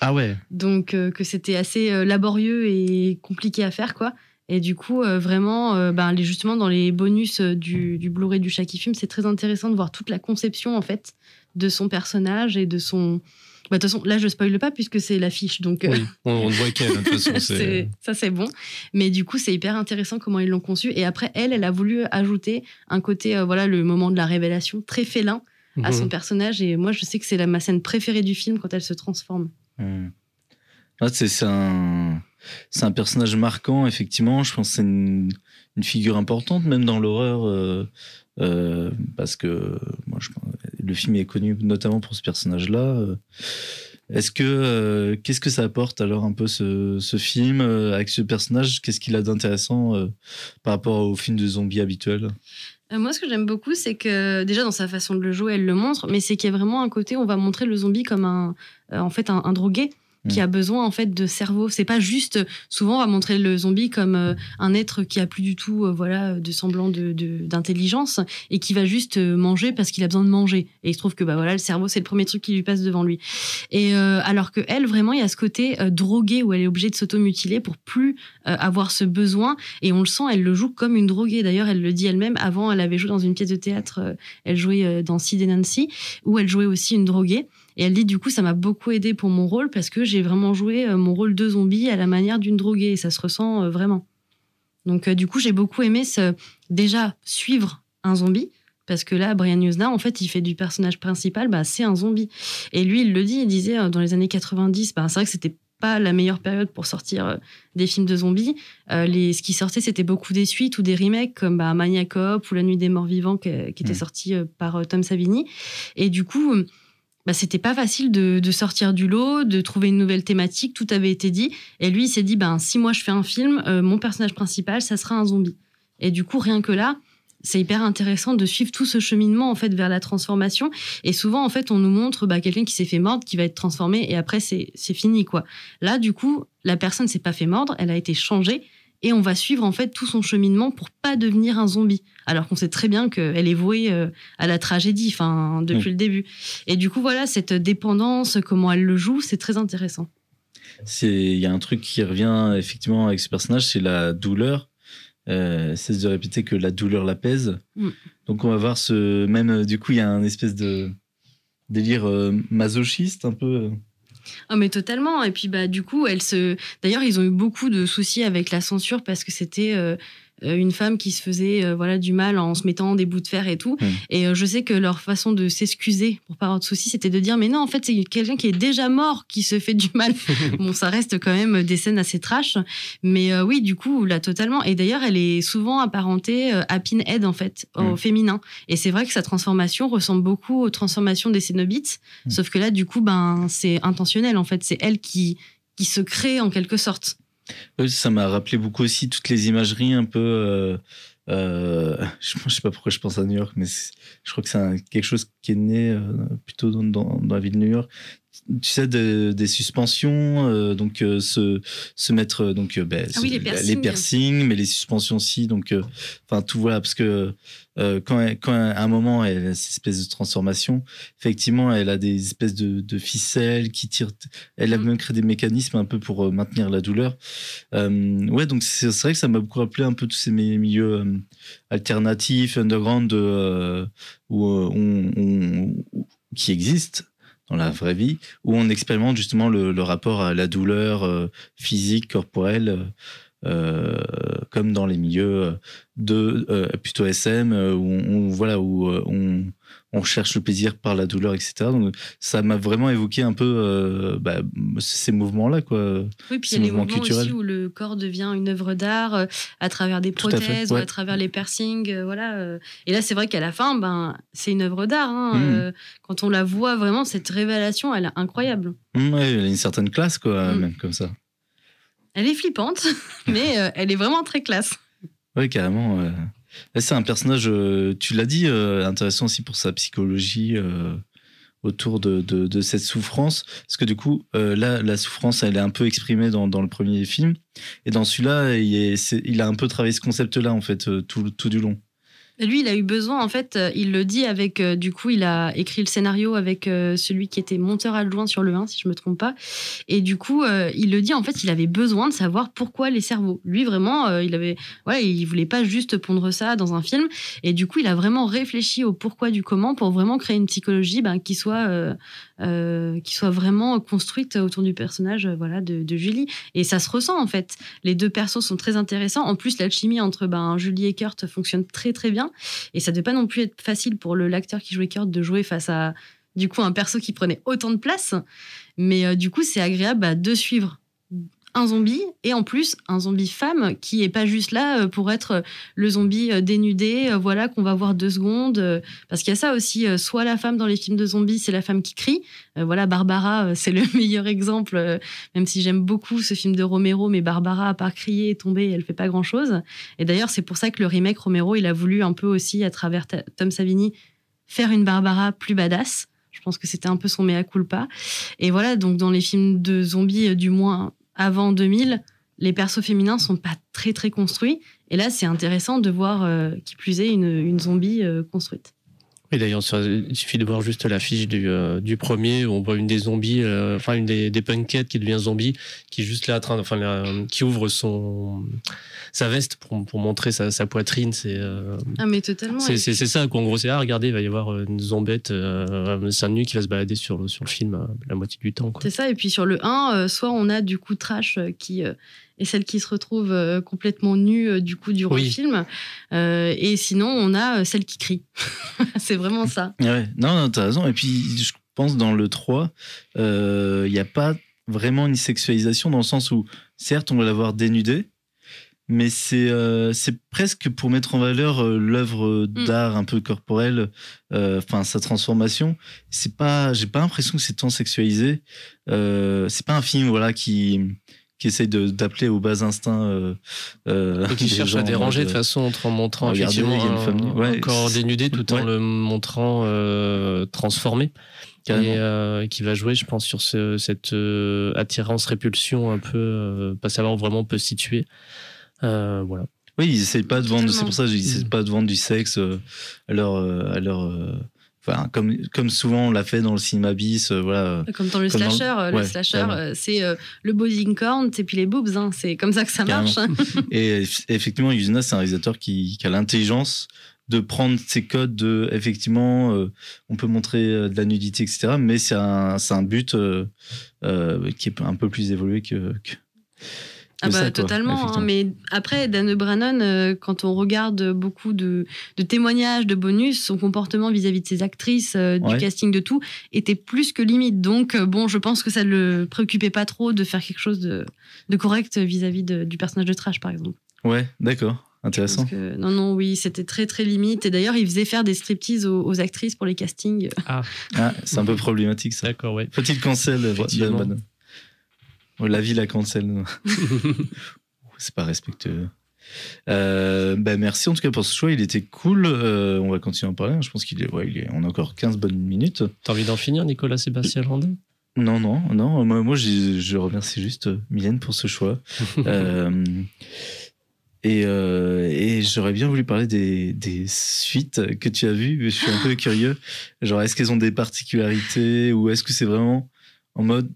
Ah ouais. Donc euh, que c'était assez laborieux et compliqué à faire, quoi. Et du coup, euh, vraiment, euh, ben, les, justement, dans les bonus du, du Blu-ray du Shaki Film, c'est très intéressant de voir toute la conception, en fait, de son personnage et de son... Bah, De toute façon, là, je spoile pas puisque c'est l'affiche, donc... euh, Oui, on, ne voit qu'elle, de toute façon. *laughs* c'est- c'est- ça c'est bon. Mais du coup, c'est hyper intéressant comment ils l'ont conçu. Et après, elle, elle a voulu ajouter un côté, euh, voilà, le moment de la révélation très félin à son Mhm. personnage. Et moi, je sais que c'est la, ma scène préférée du film quand elle se transforme. C'est un, un personnage marquant, effectivement. Je pense que c'est une, une figure importante, même dans l'horreur, euh, euh, parce que moi, je, le film est connu notamment pour ce personnage-là. Euh, Est-ce que euh, qu'est-ce que ça apporte alors un peu ce, film euh, avec ce personnage? Qu'est-ce qu'il a d'intéressant par rapport au film de zombies habituel moi, ce que j'aime beaucoup, c'est que déjà dans sa façon de le jouer, elle le montre, mais c'est qu'il y a vraiment un côté, on va montrer le zombie comme un, en fait, un drogué. Qui Mm. a besoin en fait de cerveau. C'est pas juste. Souvent, on va montrer le zombie comme euh, un être qui a plus du tout, euh, voilà, de semblant de d'intelligence et qui va juste euh, manger parce qu'il a besoin de manger. Et il se trouve que bah voilà, le cerveau, c'est le premier truc qui lui passe devant lui. Et euh, alors que elle, vraiment, il y a ce côté drogué où elle est obligée de s'automutiler pour plus avoir ce besoin. Et on le sent, elle le joue comme une droguée. D'ailleurs, elle le dit elle-même. Avant, elle avait joué dans une pièce de théâtre. elle jouait dans Sid et Nancy, où elle jouait aussi une droguée. Et elle dit du coup, ça m'a beaucoup aidé pour mon rôle parce que j'ai vraiment joué euh, mon rôle de zombie à la manière d'une droguée. Et ça se ressent euh, vraiment. Donc euh, du coup, j'ai beaucoup aimé ce, déjà suivre un zombie. Parce que là, Brian Usna, en fait, il fait du personnage principal, bah, c'est un zombie. Et lui, il le dit, il disait dans les années 90, bah, c'est vrai que c'était pas la meilleure période pour sortir des films de zombies. Euh, les, ce qui sortait, c'était beaucoup des suites ou des remakes comme bah, Maniac Cop ou La Nuit des Morts Vivants qui, qui était sorti par Tom Savini. Et du coup, bah, c'était pas facile de, sortir du lot, de trouver une nouvelle thématique. Tout avait été dit. Et lui, il s'est dit, ben, si moi je fais un film, euh, mon personnage principal, ça sera un zombie. Et du coup, rien que là, c'est hyper intéressant de suivre tout ce cheminement en fait vers la transformation. Et souvent, en fait, on nous montre bah, quelqu'un qui s'est fait mordre, qui va être transformé, et après, c'est c'est fini, quoi. Là, du coup, la personne s'est pas fait mordre, elle a été changée, et on va suivre en fait tout son cheminement pour pas devenir un zombie. Alors qu'on sait très bien qu'elle est vouée euh, à la tragédie, enfin, depuis Oui. le début. Et du coup, voilà, cette dépendance, comment elle le joue, c'est très intéressant. C'est il y a un truc qui revient effectivement avec ce personnage, c'est la douleur. Euh, cesse de répéter que la douleur l'apaise. Mm. Donc on va voir ce même du coup il y a un espèce de délire euh, masochiste un peu. Ah mais totalement. Et puis bah du coup, elle se. D'ailleurs, ils ont eu beaucoup de soucis avec la censure parce que c'était euh, une femme qui se faisait euh, voilà du mal en se mettant des bouts de fer et tout. Mm. Et euh, je sais que leur façon de s'excuser pour pas avoir de soucis, c'était de dire mais non, en fait, c'est quelqu'un qui est déjà mort qui se fait du mal. *laughs* bon, ça reste quand même des scènes assez trash, mais euh, oui, du coup, là totalement. Et d'ailleurs, elle est souvent apparentée euh, à Pinhead en fait, au Mm. féminin. Et c'est vrai que sa transformation ressemble beaucoup aux transformations des Cénobites, Mm. sauf que là, du coup, ben c'est intentionnel en fait. C'est elle qui qui se crée en quelque sorte. Ça m'a rappelé beaucoup aussi toutes les imageries un peu. euh, euh, je, je sais pas pourquoi je pense à New York, mais je crois que c'est quelque chose qui est né euh, plutôt dans la ville de New York. Tu sais, de- des suspensions, euh, donc euh, se, se mettre euh, donc ben, Ah oui, les piercings. piercings, mais les suspensions aussi. Donc, enfin tout voilà, parce que quand, elle- quand à un moment elle a cette espèce de transformation, effectivement, elle a des espèces de, de ficelles qui tirent. Elle a Mm. même créé des mécanismes un peu pour maintenir la douleur. Ouais, donc c'est vrai que ça m'a beaucoup rappelé un peu tous ces mi- milieux alternatifs, underground, où, on, on- qui existent dans la vraie vie, où on expérimente justement le, le rapport à la douleur euh, physique, corporelle, euh, euh, comme dans les milieux de euh, plutôt SM, euh, où on, voilà où euh, on, on cherche le plaisir par la douleur, etc. Donc ça m'a vraiment évoqué un peu euh, bah, ces mouvements-là, quoi. Oui, puis il y a les mouvement mouvements culturel. aussi où le corps devient une œuvre d'art euh, à travers des Tout à fait, prothèses ou à travers les piercings, euh, voilà. Et là, c'est vrai qu'à la fin, ben, c'est une œuvre d'art. hein, euh, quand on la voit vraiment, cette révélation, elle est incroyable. Ouais, elle a une certaine classe, quoi, Mm. même comme ça. Elle est flippante, *laughs* mais euh, elle est vraiment très classe. Oui, carrément. euh. C'est un personnage, euh, tu l'as dit, euh, intéressant aussi pour sa psychologie euh, autour de, cette souffrance. Parce que du coup, là, la souffrance, elle est un peu exprimée dans, le premier film. Et dans celui-là, il, a un peu travaillé ce concept-là, en fait, tout du long. Lui, il a eu besoin, en fait, euh, il le dit avec, euh, du coup, il a écrit le scénario avec euh, celui qui était monteur adjoint sur le 1, si je me trompe pas. Et du coup, il le dit, en fait, il avait besoin de savoir pourquoi les cerveaux. Lui, vraiment, il avait, voilà, il voulait pas juste pondre ça dans un film. Et du coup, il a vraiment réfléchi au pourquoi du comment pour vraiment créer une psychologie ben, qui soit, euh, qui soit vraiment construite autour du personnage, euh, voilà, de, de Julie. Et ça se ressent, en fait. Les deux persos sont très intéressants. En plus, l'alchimie entre ben, Julie et Kurt fonctionne très, très bien. Et ça devait pas non plus être facile pour l'acteur qui jouait Kurt de jouer face à du coup un perso qui prenait autant de place. Mais euh, du coup, c'est agréable bah, de suivre un zombie et en plus un zombie femme qui est pas juste là euh, pour être euh, le zombie euh, dénudé, voilà qu'on va voir deux secondes. parce qu'il y a ça aussi, soit la femme dans les films de zombies, c'est la femme qui crie. Voilà, Barbara, c'est le *laughs* meilleur exemple. même si j'aime beaucoup ce film de Romero, mais Barbara, à part crier et tomber, elle fait pas grand chose. Et d'ailleurs, c'est pour ça que le remake Romero, il a voulu un peu aussi, à travers Tom Savini, faire une Barbara plus badass. Je pense que c'était un peu son mea culpa. Et voilà, donc dans les films de zombies, du moins avant 2000, les persos féminins sont pas très très construits. Et là, c'est intéressant de voir, euh, qui plus est, une, une zombie euh, construite. Et d'ailleurs, il suffit de voir juste l'affiche du, euh, du premier où on voit une des zombies, euh, enfin une des, des punkettes qui devient zombie, qui est juste là, train, enfin, là, qui ouvre son sa veste pour, pour montrer sa, sa poitrine. C'est euh, Ah, mais totalement. c'est c'est- c'est ça, quoi. En gros, c'est ah, regardez, il va y avoir une zombette, euh, seins nus qui va se balader sur le, sur le film euh, la moitié du temps. Quoi. C'est ça. Et puis sur le 1, euh, soit on a du coup Trash euh, qui est celle qui se retrouve euh, complètement nue euh, du coup durant Oui. le film. Euh, et sinon, on a celle qui crie. *laughs* c'est vraiment ça. Ouais, non, non t'as raison. Et puis, je pense dans le 3, il n'y a pas vraiment une sexualisation dans le sens où, certes, on va la voir dénudée, mais c'est euh, c'est presque pour mettre en valeur euh, l'œuvre d'art un peu corporelle, euh, enfin sa transformation. C'est pas, j'ai pas l'impression que c'est tant sexualisé. C'est pas un film, voilà, qui qui essaye de- d'appeler aux bas instincts. Euh, euh, des cherche gens à en déranger de façon en montrant Regardez, effectivement il y a une un- femme. Ouais, un corps dénudé tout en ouais. le montrant euh, transformé. Carrément. Et euh, qui va jouer, je pense, sur ce- cette euh, attirance-répulsion un peu, euh, pas savoir où vraiment on peut se situer. Euh, voilà. Oui, ils essayent pas de vendre, c'est pour ça qu'ils essayent pas de vendre du sexe euh, à leur, euh, à leur, euh, enfin, comme, comme souvent on l'a fait dans le cinéma bis, euh, voilà. Comme dans le Comme dans le- slasher. euh, ouais, le slasher, euh, c'est euh, le body corn et puis les boobs. hein. C'est comme ça que ça Carrément. marche. *laughs* Et eff- effectivement, Yuzuna, c'est un réalisateur qui, qui a l'intelligence de prendre ces codes de, effectivement, euh, on peut montrer euh, de la nudité, etc. Mais c'est un, un but euh, euh, qui est un peu plus évolué que. que- Ah bah, ça, quoi, totalement. hein. mais après, Dan Brannon, euh, quand on regarde beaucoup de, de témoignages, de bonus, son comportement vis-à-vis de ses actrices, euh, du Ouais. casting, de tout, était plus que limite. Donc, euh, bon, je pense que ça ne le préoccupait pas trop de faire quelque chose de, de correct vis-à-vis de- du personnage de Trash, par exemple. Ouais, d'accord, intéressant. Que- non, non, oui, c'était très, très limite. Et d'ailleurs, il faisait faire des striptease aux, aux actrices pour les castings. Ah, c'est un peu problématique ça. D'accord, ouais. Faut-il cancel. Dan Bannon Ouais, La vie la cancel. *laughs* c'est pas respectueux. Euh, bah merci en tout cas pour ce choix, il était cool. Euh, on va continuer à en parler. Je pense qu'il est, ouais, il est, on a encore 15 bonnes minutes. T'as envie d'en finir, Nicolas Sébastien Landin Non, non, non. Moi, moi je remercie juste euh, Mylène pour ce choix. *laughs* Euh, et euh, et j'aurais bien voulu parler des, des suites que tu as vues. Je suis un peu curieux. Genre, est-ce qu'elles ont des particularités ou est-ce que c'est vraiment en mode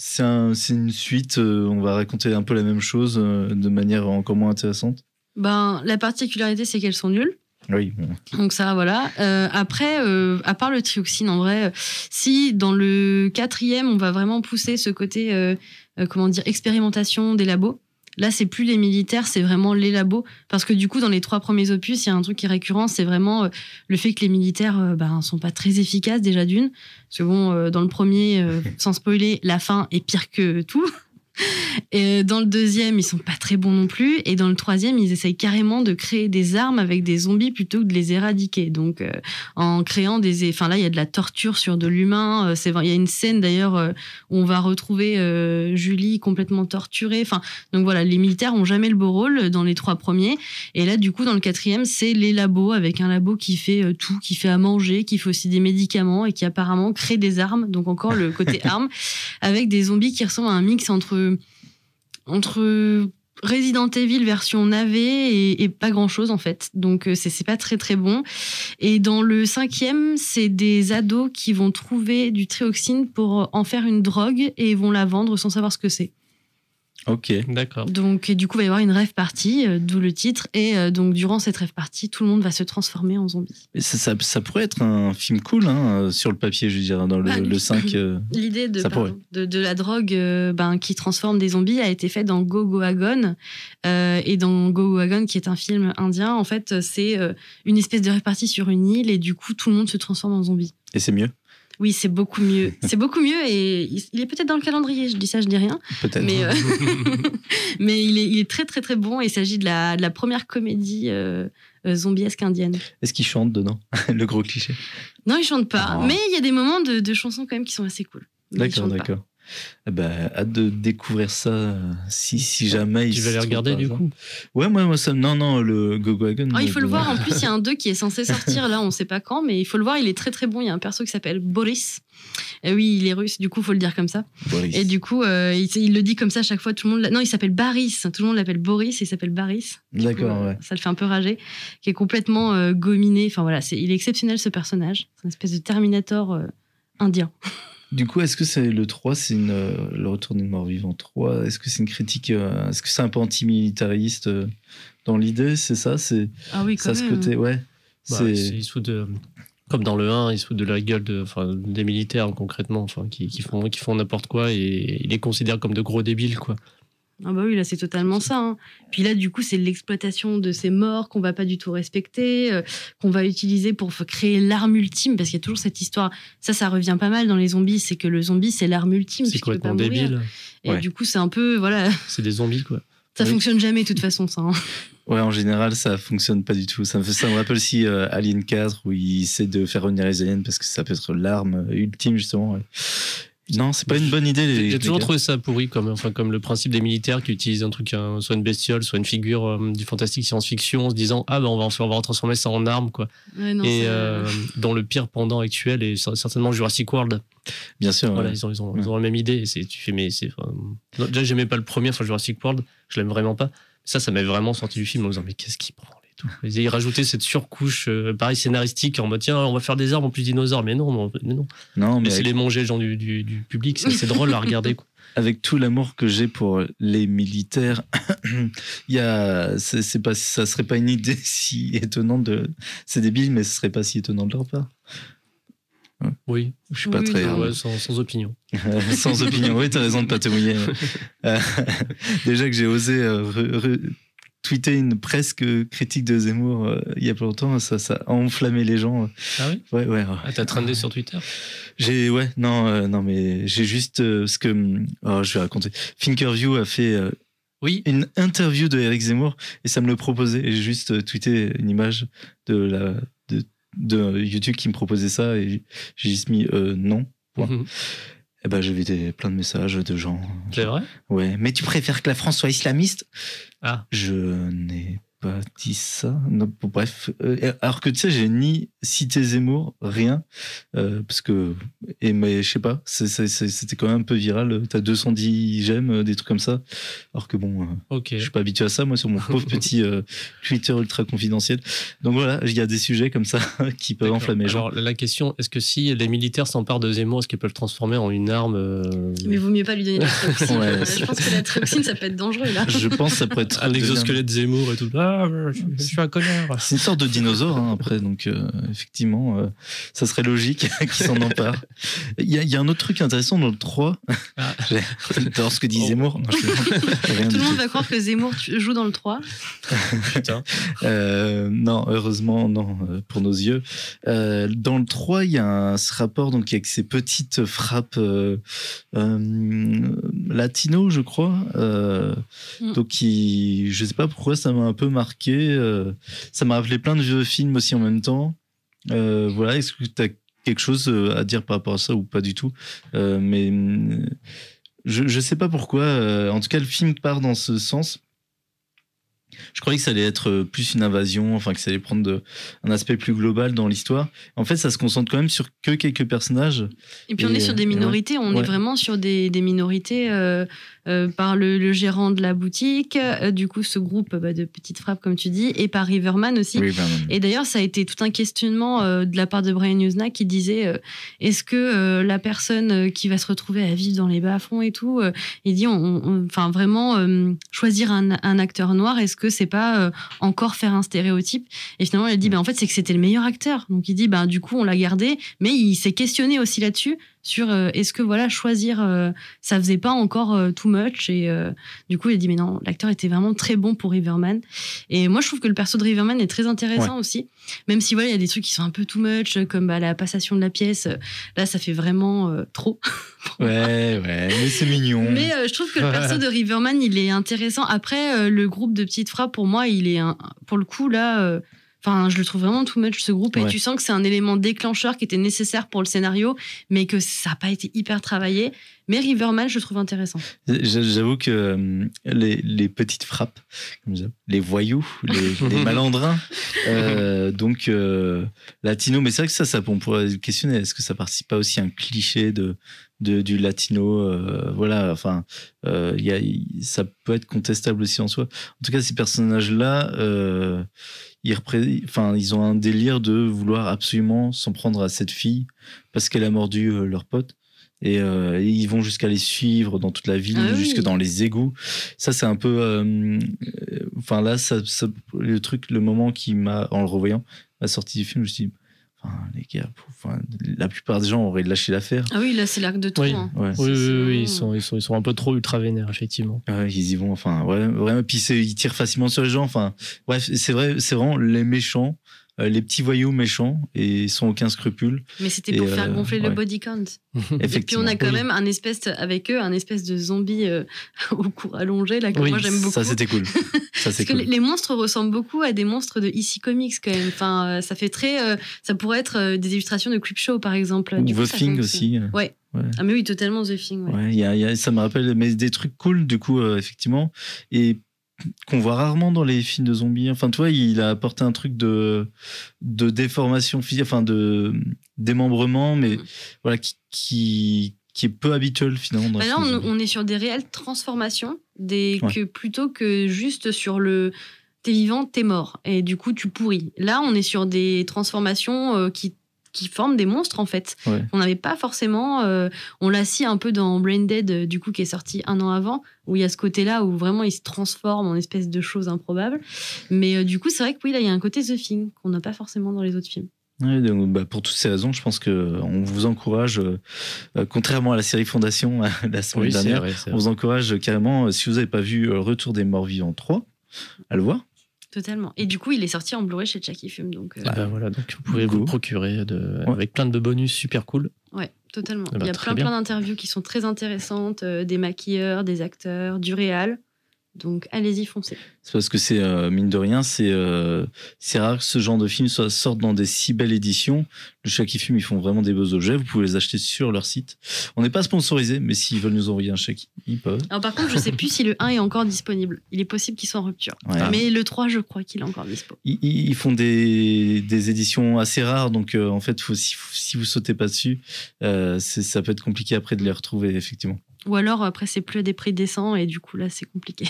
c'est un, une suite, euh, on va raconter un peu la même chose euh, de manière encore moins intéressante Ben, la particularité, c'est qu'elles sont nulles. Oui. Donc ça, voilà. Euh, après, euh, à part le trioxine, en vrai, euh, si dans le quatrième, on va vraiment pousser ce côté, euh, euh, comment dire, expérimentation des labos. Là, c'est plus les militaires, c'est vraiment les labos. Parce que du coup, dans les trois premiers opus, il y a un truc qui est récurrent, c'est vraiment euh, le fait que les militaires euh, ben, sont pas très efficaces déjà d'une. Parce que bon, euh, dans le premier, *laughs* sans spoiler, la fin est pire que tout. Et dans le deuxième, ils sont pas très bons non plus. Et dans le troisième, ils essayent carrément de créer des armes avec des zombies plutôt que de les éradiquer. Donc, euh, en créant des. Enfin, là, il y a de la torture sur de l'humain. Euh, C'est. Il y a une scène d'ailleurs euh, où on va retrouver euh, Julie complètement torturée. Enfin, donc voilà, les militaires ont jamais le beau rôle dans les trois premiers. Et là, du coup, dans le quatrième, c'est les labos avec un labo qui fait tout, qui fait à manger, qui fait aussi des médicaments et qui apparemment crée des armes. Donc encore le côté *laughs* armes avec des zombies qui ressemblent à un mix entre entre Resident Evil version navet et, et pas grand chose en fait. Donc euh, c'est pas très très bon. Et dans le cinquième, c'est des ados qui vont trouver du trioxine pour en faire une drogue et vont la vendre sans savoir ce que c'est. Ok. D'accord. Donc et du coup, il va y avoir une rêve partie, euh, d'où le titre. Et euh, donc durant cette rêve partie, tout le monde va se transformer en zombie. Mais ça, ça, ça pourrait être un film cool hein, euh, sur le papier, je veux dire, dans le, Ah, le 5. *laughs* euh, L'idée de, de, de la drogue euh, ben, qui transforme des zombies a été faite dans Go Go Agon. Euh, et dans Go Go Agon, qui est un film indien, en fait, c'est euh, une espèce de répartie sur une île et du coup, tout le monde se transforme en zombie. Et c'est mieux, Oui, c'est beaucoup mieux. *laughs* c'est beaucoup mieux et il est peut-être dans le calendrier, je dis ça, je dis rien. peut-être. Mais, euh, *laughs* *laughs* mais il, est, il est très très très bon et il s'agit de la, de la première comédie euh, euh, zombiesque indienne. Est-ce qu'il chante dedans? Le gros cliché. Non, il chante pas, Oh. mais il y a des moments de, de chansons quand même qui sont assez cool. D'accord, d'accord. Eh ben, hâte de découvrir ça euh, si, si jamais il Tu vas les regarder du coup Ouais, moi, moi ça. Non, non, le Go Wagon. Ah, il faut le euh, voir. En plus, il y a un 2 qui est censé sortir là, on sait pas quand, mais il faut le voir. Il est très très bon. Il y a un perso qui s'appelle Boris. Et oui, il est russe, du coup, faut le dire comme ça. Boris. Et du coup, euh, il, il le dit comme ça à chaque fois. Tout le monde. Non, il s'appelle Baris. Tout le monde l'appelle Boris. Il s'appelle Baris. D'accord, ouais. Ça le fait un peu rager. Qui est complètement euh, gominé. Enfin voilà, c'est, il est exceptionnel ce personnage. C'est une espèce de Terminator euh, indien. *laughs* Du coup, est-ce que c'est le 3, c'est une, euh, le retour des morts vivants 3 Est-ce que c'est une critique euh, Est-ce que c'est un peu antimilitariste euh, dans l'idée C'est ça C'est Ah oui, ça quand ce même. côté Ouais. Bah, c'est c'est- ils se foutent de- comme dans le 1, ils se foutent de la gueule de, enfin, des militaires concrètement, enfin, qui, qui font, qui font n'importe quoi et ils les considèrent comme de gros débiles. Quoi. Ah bah oui, là c'est totalement ça. hein. Puis là, du coup, c'est l'exploitation de ces morts qu'on va pas du tout respecter, euh, qu'on va utiliser pour créer l'arme ultime, parce qu'il y a toujours cette histoire. Ça, ça revient pas mal dans les zombies, c'est que le zombie c'est l'arme ultime. C'est puisqu'il peut pas complètement mourir. débile. Et Ouais. du coup, c'est un peu voilà, *laughs* C'est des zombies. quoi. ça Oui. fonctionne jamais de toute façon ça. hein. *laughs* Ouais, en général, ça fonctionne pas du tout. Ça me, fait, ça me rappelle aussi euh, Alien 4 où il essaie de faire revenir les aliens parce que ça peut être l'arme ultime, justement. ouais. Non, c'est pas une bonne idée. J'ai toujours gars. trouvé ça pourri, comme, enfin, comme le principe des militaires qui utilisent un truc, un- soit une bestiole, soit une figure euh, du fantastique science-fiction, en se disant ah ben on va on va transformer ça en arme quoi. Ouais, non, et euh, dans le pire pendant actuel et cer- certainement Jurassic World, Bien sûr. voilà ouais. ils ont ils ont, Ouais. ils ont la même idée. Et c'est tu fais mais c'est déjà j'aimais pas le premier, enfin Jurassic World, je l'aime vraiment pas. Ça ça m'est vraiment sorti du film en me disant mais qu'est-ce qui prend tout. Ils ils rajoutaient cette surcouche euh, pareil scénaristique en mode tiens on va faire des armes en plus dinosaures mais non non, mais non. Non, mais Mais c'est avec, les manger les gens du, du, du public, c'est drôle à regarder quoi. *laughs* avec tout l'amour que j'ai pour les militaires, *coughs* il y a, c'est pas, ça serait pas une idée *laughs* si étonnante de. C'est débile, mais ce serait pas si étonnant de leur part. Oui, Je suis pas Oui, très. non. ouais, sans, sans opinion. *laughs* Sans opinion. Oui, t'as raison de pas te mouiller. Euh, déjà que j'ai osé euh, re- re- tweeter une presque critique de Zemmour euh, il y a pas longtemps, ça, ça a enflammé les gens. Ah oui Ouais, ouais. Ah, t'as trendé sur Twitter? J'ai ouais non euh, non mais j'ai juste euh, ce que oh, je vais raconter. Thinkerview a fait euh, Oui. une interview de Eric Zemmour et ça me le proposait et j'ai juste tweeté une image de la de, de YouTube qui me proposait ça et j'ai juste mis non. Point. Mhm. Et ben j'avais des, plein de messages de gens. C'est vrai? Ouais, mais tu préfères que la France soit islamiste? Ah. Je n'ai pas dit ça. Non, bon, bref, Euh, alors que tu sais, j'ai ni cité Zemmour, rien, euh, parce que et mais je sais pas, c'était quand même un peu viral. T'as 210 j'aime, euh, des trucs comme ça. Alors que bon, euh, Ok. je suis pas habitué à ça moi sur mon pauvre *laughs* petit euh, Twitter ultra confidentiel. Donc voilà, il y a des sujets comme ça *laughs* qui peuvent enflammer. Alors, la question, est-ce que si les militaires s'emparent de Zemmour, est-ce qu'ils peuvent le transformer en une arme euh, Mais vaut mieux pas lui donner la trioxine. Ouais, c'est- je pense que la trioxine ça peut être dangereux là. Je pense que ça pourrait être *laughs* Un exosquelette Zemmour et tout. Ah, je, je suis un connard. C'est une sorte de dinosaure, hein, après, donc euh, effectivement, euh, ça serait logique *laughs* qu'il s'en empare. Il y, a- il y a un autre truc intéressant dans le 3. Ah. *laughs* J'adore ce que dit Oh. Zemmour. Non, je *laughs* Tout le monde va croire que Zemmour joue dans le 3. Putain. Euh, non, heureusement, non, euh, pour nos yeux. Euh, dans le 3, il y a un, ce rapport donc, avec ces petites frappes euh, euh, latino, je crois. Euh, Mm. Donc, qui, je sais pas pourquoi ça m'a un peu marqué. Euh, ça m'a rappelé plein de vieux films aussi en même temps. Euh, voilà, est-ce que tu as quelque chose euh, à dire par rapport à ça ou pas du tout? Mais hum, je, je sais pas pourquoi. en tout cas, le film part dans ce sens. Je croyais que ça allait être plus une invasion, enfin que ça allait prendre de- un aspect plus global dans l'histoire. En fait, ça se concentre quand même sur que quelques personnages. Et puis on est sur des minorités, on ouais. est vraiment sur des, des minorités euh, euh, par le, le gérant de la boutique, euh, du coup ce groupe bah, de petites frappes comme tu dis, et par Riverman aussi. Et d'ailleurs, ça a été tout un questionnement euh, de la part de Brian Usna qui disait est-ce que la personne qui va se retrouver à vivre dans les bas-fonds et tout, il dit, enfin vraiment choisir un, un acteur noir, est-ce que c'est pas encore faire un stéréotype? Et finalement, il a dit, ben en fait, c'est que c'était le meilleur acteur. Donc il dit, ben du coup, on l'a gardé, mais il s'est questionné aussi là-dessus sur euh, est-ce que voilà choisir euh, ça faisait pas encore euh, too much et du coup il a dit mais non l'acteur était vraiment très bon pour Riverman. Et moi je trouve que le perso de Riverman est très intéressant aussi même si voilà il y a des trucs qui sont un peu too much comme bah, la passation de la pièce là ça fait vraiment euh, trop. *laughs* Ouais, ouais, mais c'est mignon. *laughs* mais euh, je trouve que le perso de Riverman il est intéressant. Après euh, le groupe de petites frappes pour moi il est un- pour le coup là Enfin, je le trouve vraiment too much ce groupe et Ouais. tu sens que c'est un élément déclencheur qui était nécessaire pour le scénario, mais que ça n'a pas été hyper travaillé. Mais Riverman, je le trouve intéressant. J'a- J'avoue que euh, les, les petites frappes, les voyous, les, les *laughs* malandrins, euh, donc euh, latino, mais c'est vrai que ça, ça, on pourrait questionner. Est-ce que ça participe pas aussi à un cliché de, de du latino euh, Voilà, enfin, euh, y a, ça peut être contestable aussi en soi. En tout cas, ces personnages-là, euh, ils, repré- enfin, ils ont un délire de vouloir absolument s'en prendre à cette fille parce qu'elle a mordu euh, leur pote. Et, euh, et ils vont jusqu'à les suivre dans toute la ville, Ah oui. jusque dans les égouts. Ça, c'est un peu. euh, Enfin, là, ça, ça- le truc, le moment qui m'a, en le revoyant, m'a sorti du film, je me suis dit, enfin, les gars, enfin, la plupart des gens auraient lâché l'affaire. Ah oui, là, c'est l'arc de trop. Oui. hein. Ouais. Oui, oui, oui, ils, sont, ils, sont, ils sont un peu trop ultra vénères, effectivement. Ouais, ils y vont, enfin, ouais, vraiment. Puis ils tirent facilement sur les gens. Enfin, bref, c'est vrai, c'est vraiment les méchants, les petits voyous méchants, et ils sont aucun scrupule. Mais c'était Et, pour faire euh, gonfler ouais. le body count. *laughs* Et puis on a quand même un espèce, avec eux, un espèce de zombie euh, *laughs* au cours allongé, là, que Oui, moi j'aime beaucoup. Ça, c'était cool. *laughs* Ça, Parce c'est que cool. les- monstres ressemblent beaucoup à des monstres de EC Comics quand même. Enfin, euh, ça fait très, euh, ça pourrait être euh, des illustrations de Creepshow par exemple. Ou Du coup, The Thing aussi. euh. Ouais. Ouais. Ah mais oui, totalement The Thing. Ouais. Ouais, il y a- il y a- ça me rappelle mais des trucs cool du coup euh, effectivement et qu'on voit rarement dans les films de zombies. Enfin, tu vois, il a apporté un truc de de déformation physique, enfin de démembrement, mais Mm. voilà qui, qui qui est peu habituel finalement. Dans Bah là, on, est sur des réelles transformations, des, Ouais. que plutôt que juste sur le t'es vivant, t'es mort. Et du coup, tu pourris. Là, on est sur des transformations euh, qui, qui forment des monstres, en fait. Ouais. On n'avait pas forcément. euh, on l'a si un peu dans Brain Dead, euh, du coup, qui est sorti un an avant, où il y a ce côté-là où vraiment il se transforme en espèce de choses improbables. Mais euh, du coup, c'est vrai que oui, là, il y a un côté The Thing qu'on n'a pas forcément dans les autres films. Ouais, donc, bah, pour toutes ces raisons, je pense que on vous encourage, euh, contrairement à la série Fondation *laughs* la semaine Oui, dernière, vrai. on vous encourage carrément, si vous n'avez pas vu Retour des Morts Vivants 3, à le voir. Totalement. Et du coup, il est sorti en Blu-ray chez Chucky Film. Donc, euh, Ah bah voilà, donc vous pouvez vous le procurer de, Ouais. avec plein de bonus super cool. Ouais, totalement. Eh ben, il y a plein, bien. plein d'interviews qui sont très intéressantes, euh, des maquilleurs, des acteurs, du réal. Donc, allez-y, foncez. C'est parce que c'est, euh, mine de rien, c'est euh, c'est rare que ce genre de film soit, sorte dans des si belles éditions. Le Chucky Film, ils font vraiment des beaux objets. Vous pouvez les acheter sur leur site. On n'est pas sponsorisé, mais s'ils veulent nous envoyer un chèque, ils peuvent. Alors, par contre, je sais plus si le 1 est encore disponible. Il est possible qu'il soit en rupture. Ouais. Mais le 3, je crois qu'il est encore dispo. Ils, font des, des éditions assez rares, donc euh, en fait, faut, si, si vous sautez pas dessus, c'est- ça peut être compliqué après de les retrouver, effectivement. Ou alors, après, c'est plus à des prix décents et du coup, là, c'est compliqué.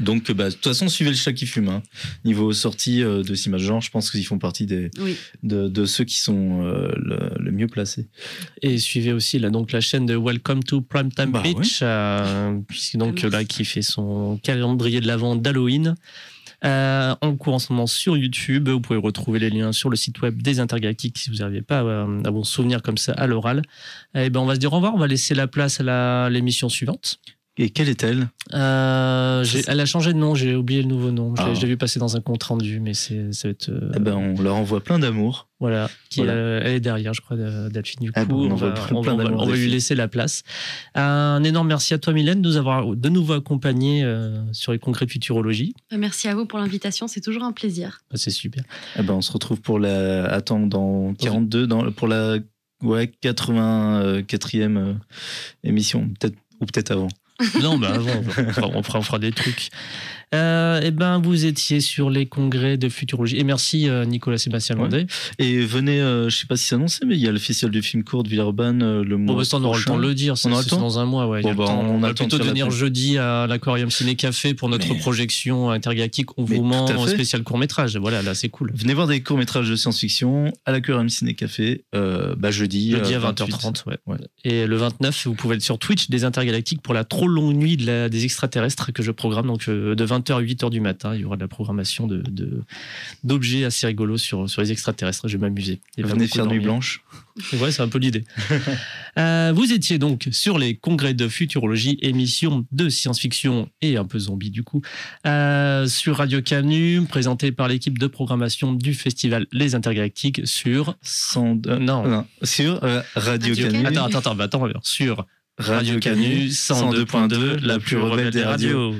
Donc, bah, de toute façon, suivez le chat qui fume. hein. Niveau sortie euh, de cinéma de genre, je pense qu'ils font partie des, Oui. de, de ceux qui sont euh, le, le mieux placés. Et suivez aussi là, donc, la chaîne de Welcome to Primetime Bah Beach, euh, puisque donc Ah, là, qui fait son calendrier de l'avant d'Halloween. Euh, en cours en ce moment sur YouTube. Vous pouvez retrouver les liens sur le site web des Intergalactiques si vous n'arrivez pas euh, à vous souvenir comme ça à l'oral. Et ben, on va se dire au revoir. On va laisser la place à l'émission suivante. Et quelle est-elle Euh, elle a changé de nom, j'ai oublié le nouveau nom. Je l'ai- Ah. je l'ai vu passer dans un compte rendu, mais c'est, ça va être. euh, Eh ben, On leur envoie plein d'amour. Voilà, qui Voilà. euh, elle est derrière, je crois, de- Delphine. Du coup, Ah bon, on on, envoie va, plein- on plein va- d'amour, on va lui laisser la place. Un énorme merci à toi, Mylène, de nous avoir de nouveau accompagnés euh, sur les congrès de futurologie. Merci à vous pour l'invitation. C'est toujours un plaisir. Bah, c'est super. Eh ben, on se retrouve pour la. Attends, dans 42, dans, pour la ouais, 84e euh, émission. Peut-être, ou peut-être avant. Non, bah on, on fera des trucs. Euh, eh ben, vous étiez sur les congrès de futurologie. Et merci, euh, Nicolas Sébastien Ouais. Landais. Et venez, euh, je sais pas si c'est annoncé, mais il y a le festival du film court de Villeurbanne euh, le mois Bon, bah, ça, on aura le temps de le dire. ça, On aura dans un mois, ouais. Bon, bah, on va de plutôt venir jeudi à l'Aquarium Ciné Café pour notre Mais- projection intergalactique. On vous ment fait. spécial court-métrage. Voilà, là, c'est cool. Venez voir des courts-métrages de science-fiction à l'Aquarium Ciné Café, euh, bah, jeudi. Jeudi à 28. 20h30, ouais. Ouais. Et le 29, vous pouvez être sur Twitch des Intergalactiques pour la trop longue nuit de la- des extraterrestres que je programme donc de 20h à 8h du matin. Il y aura de la programmation de de- d'objets assez rigolos sur, sur les extraterrestres. Je vais m'amuser. Venez faire nuit blanche. *laughs* Ouais, c'est un peu l'idée. *laughs* Euh, vous étiez donc sur les congrès de futurologie, émission de science-fiction et un peu zombie du coup, euh, sur Radio Canu, présenté par l'équipe de programmation du festival Les Intergalactiques sur... Sans, euh, Non. non, sur euh, Radio, Radio Canu. Attends, attends, attends, bah, attends, sur Radio Canu 102.2, la plus rebelle des radios.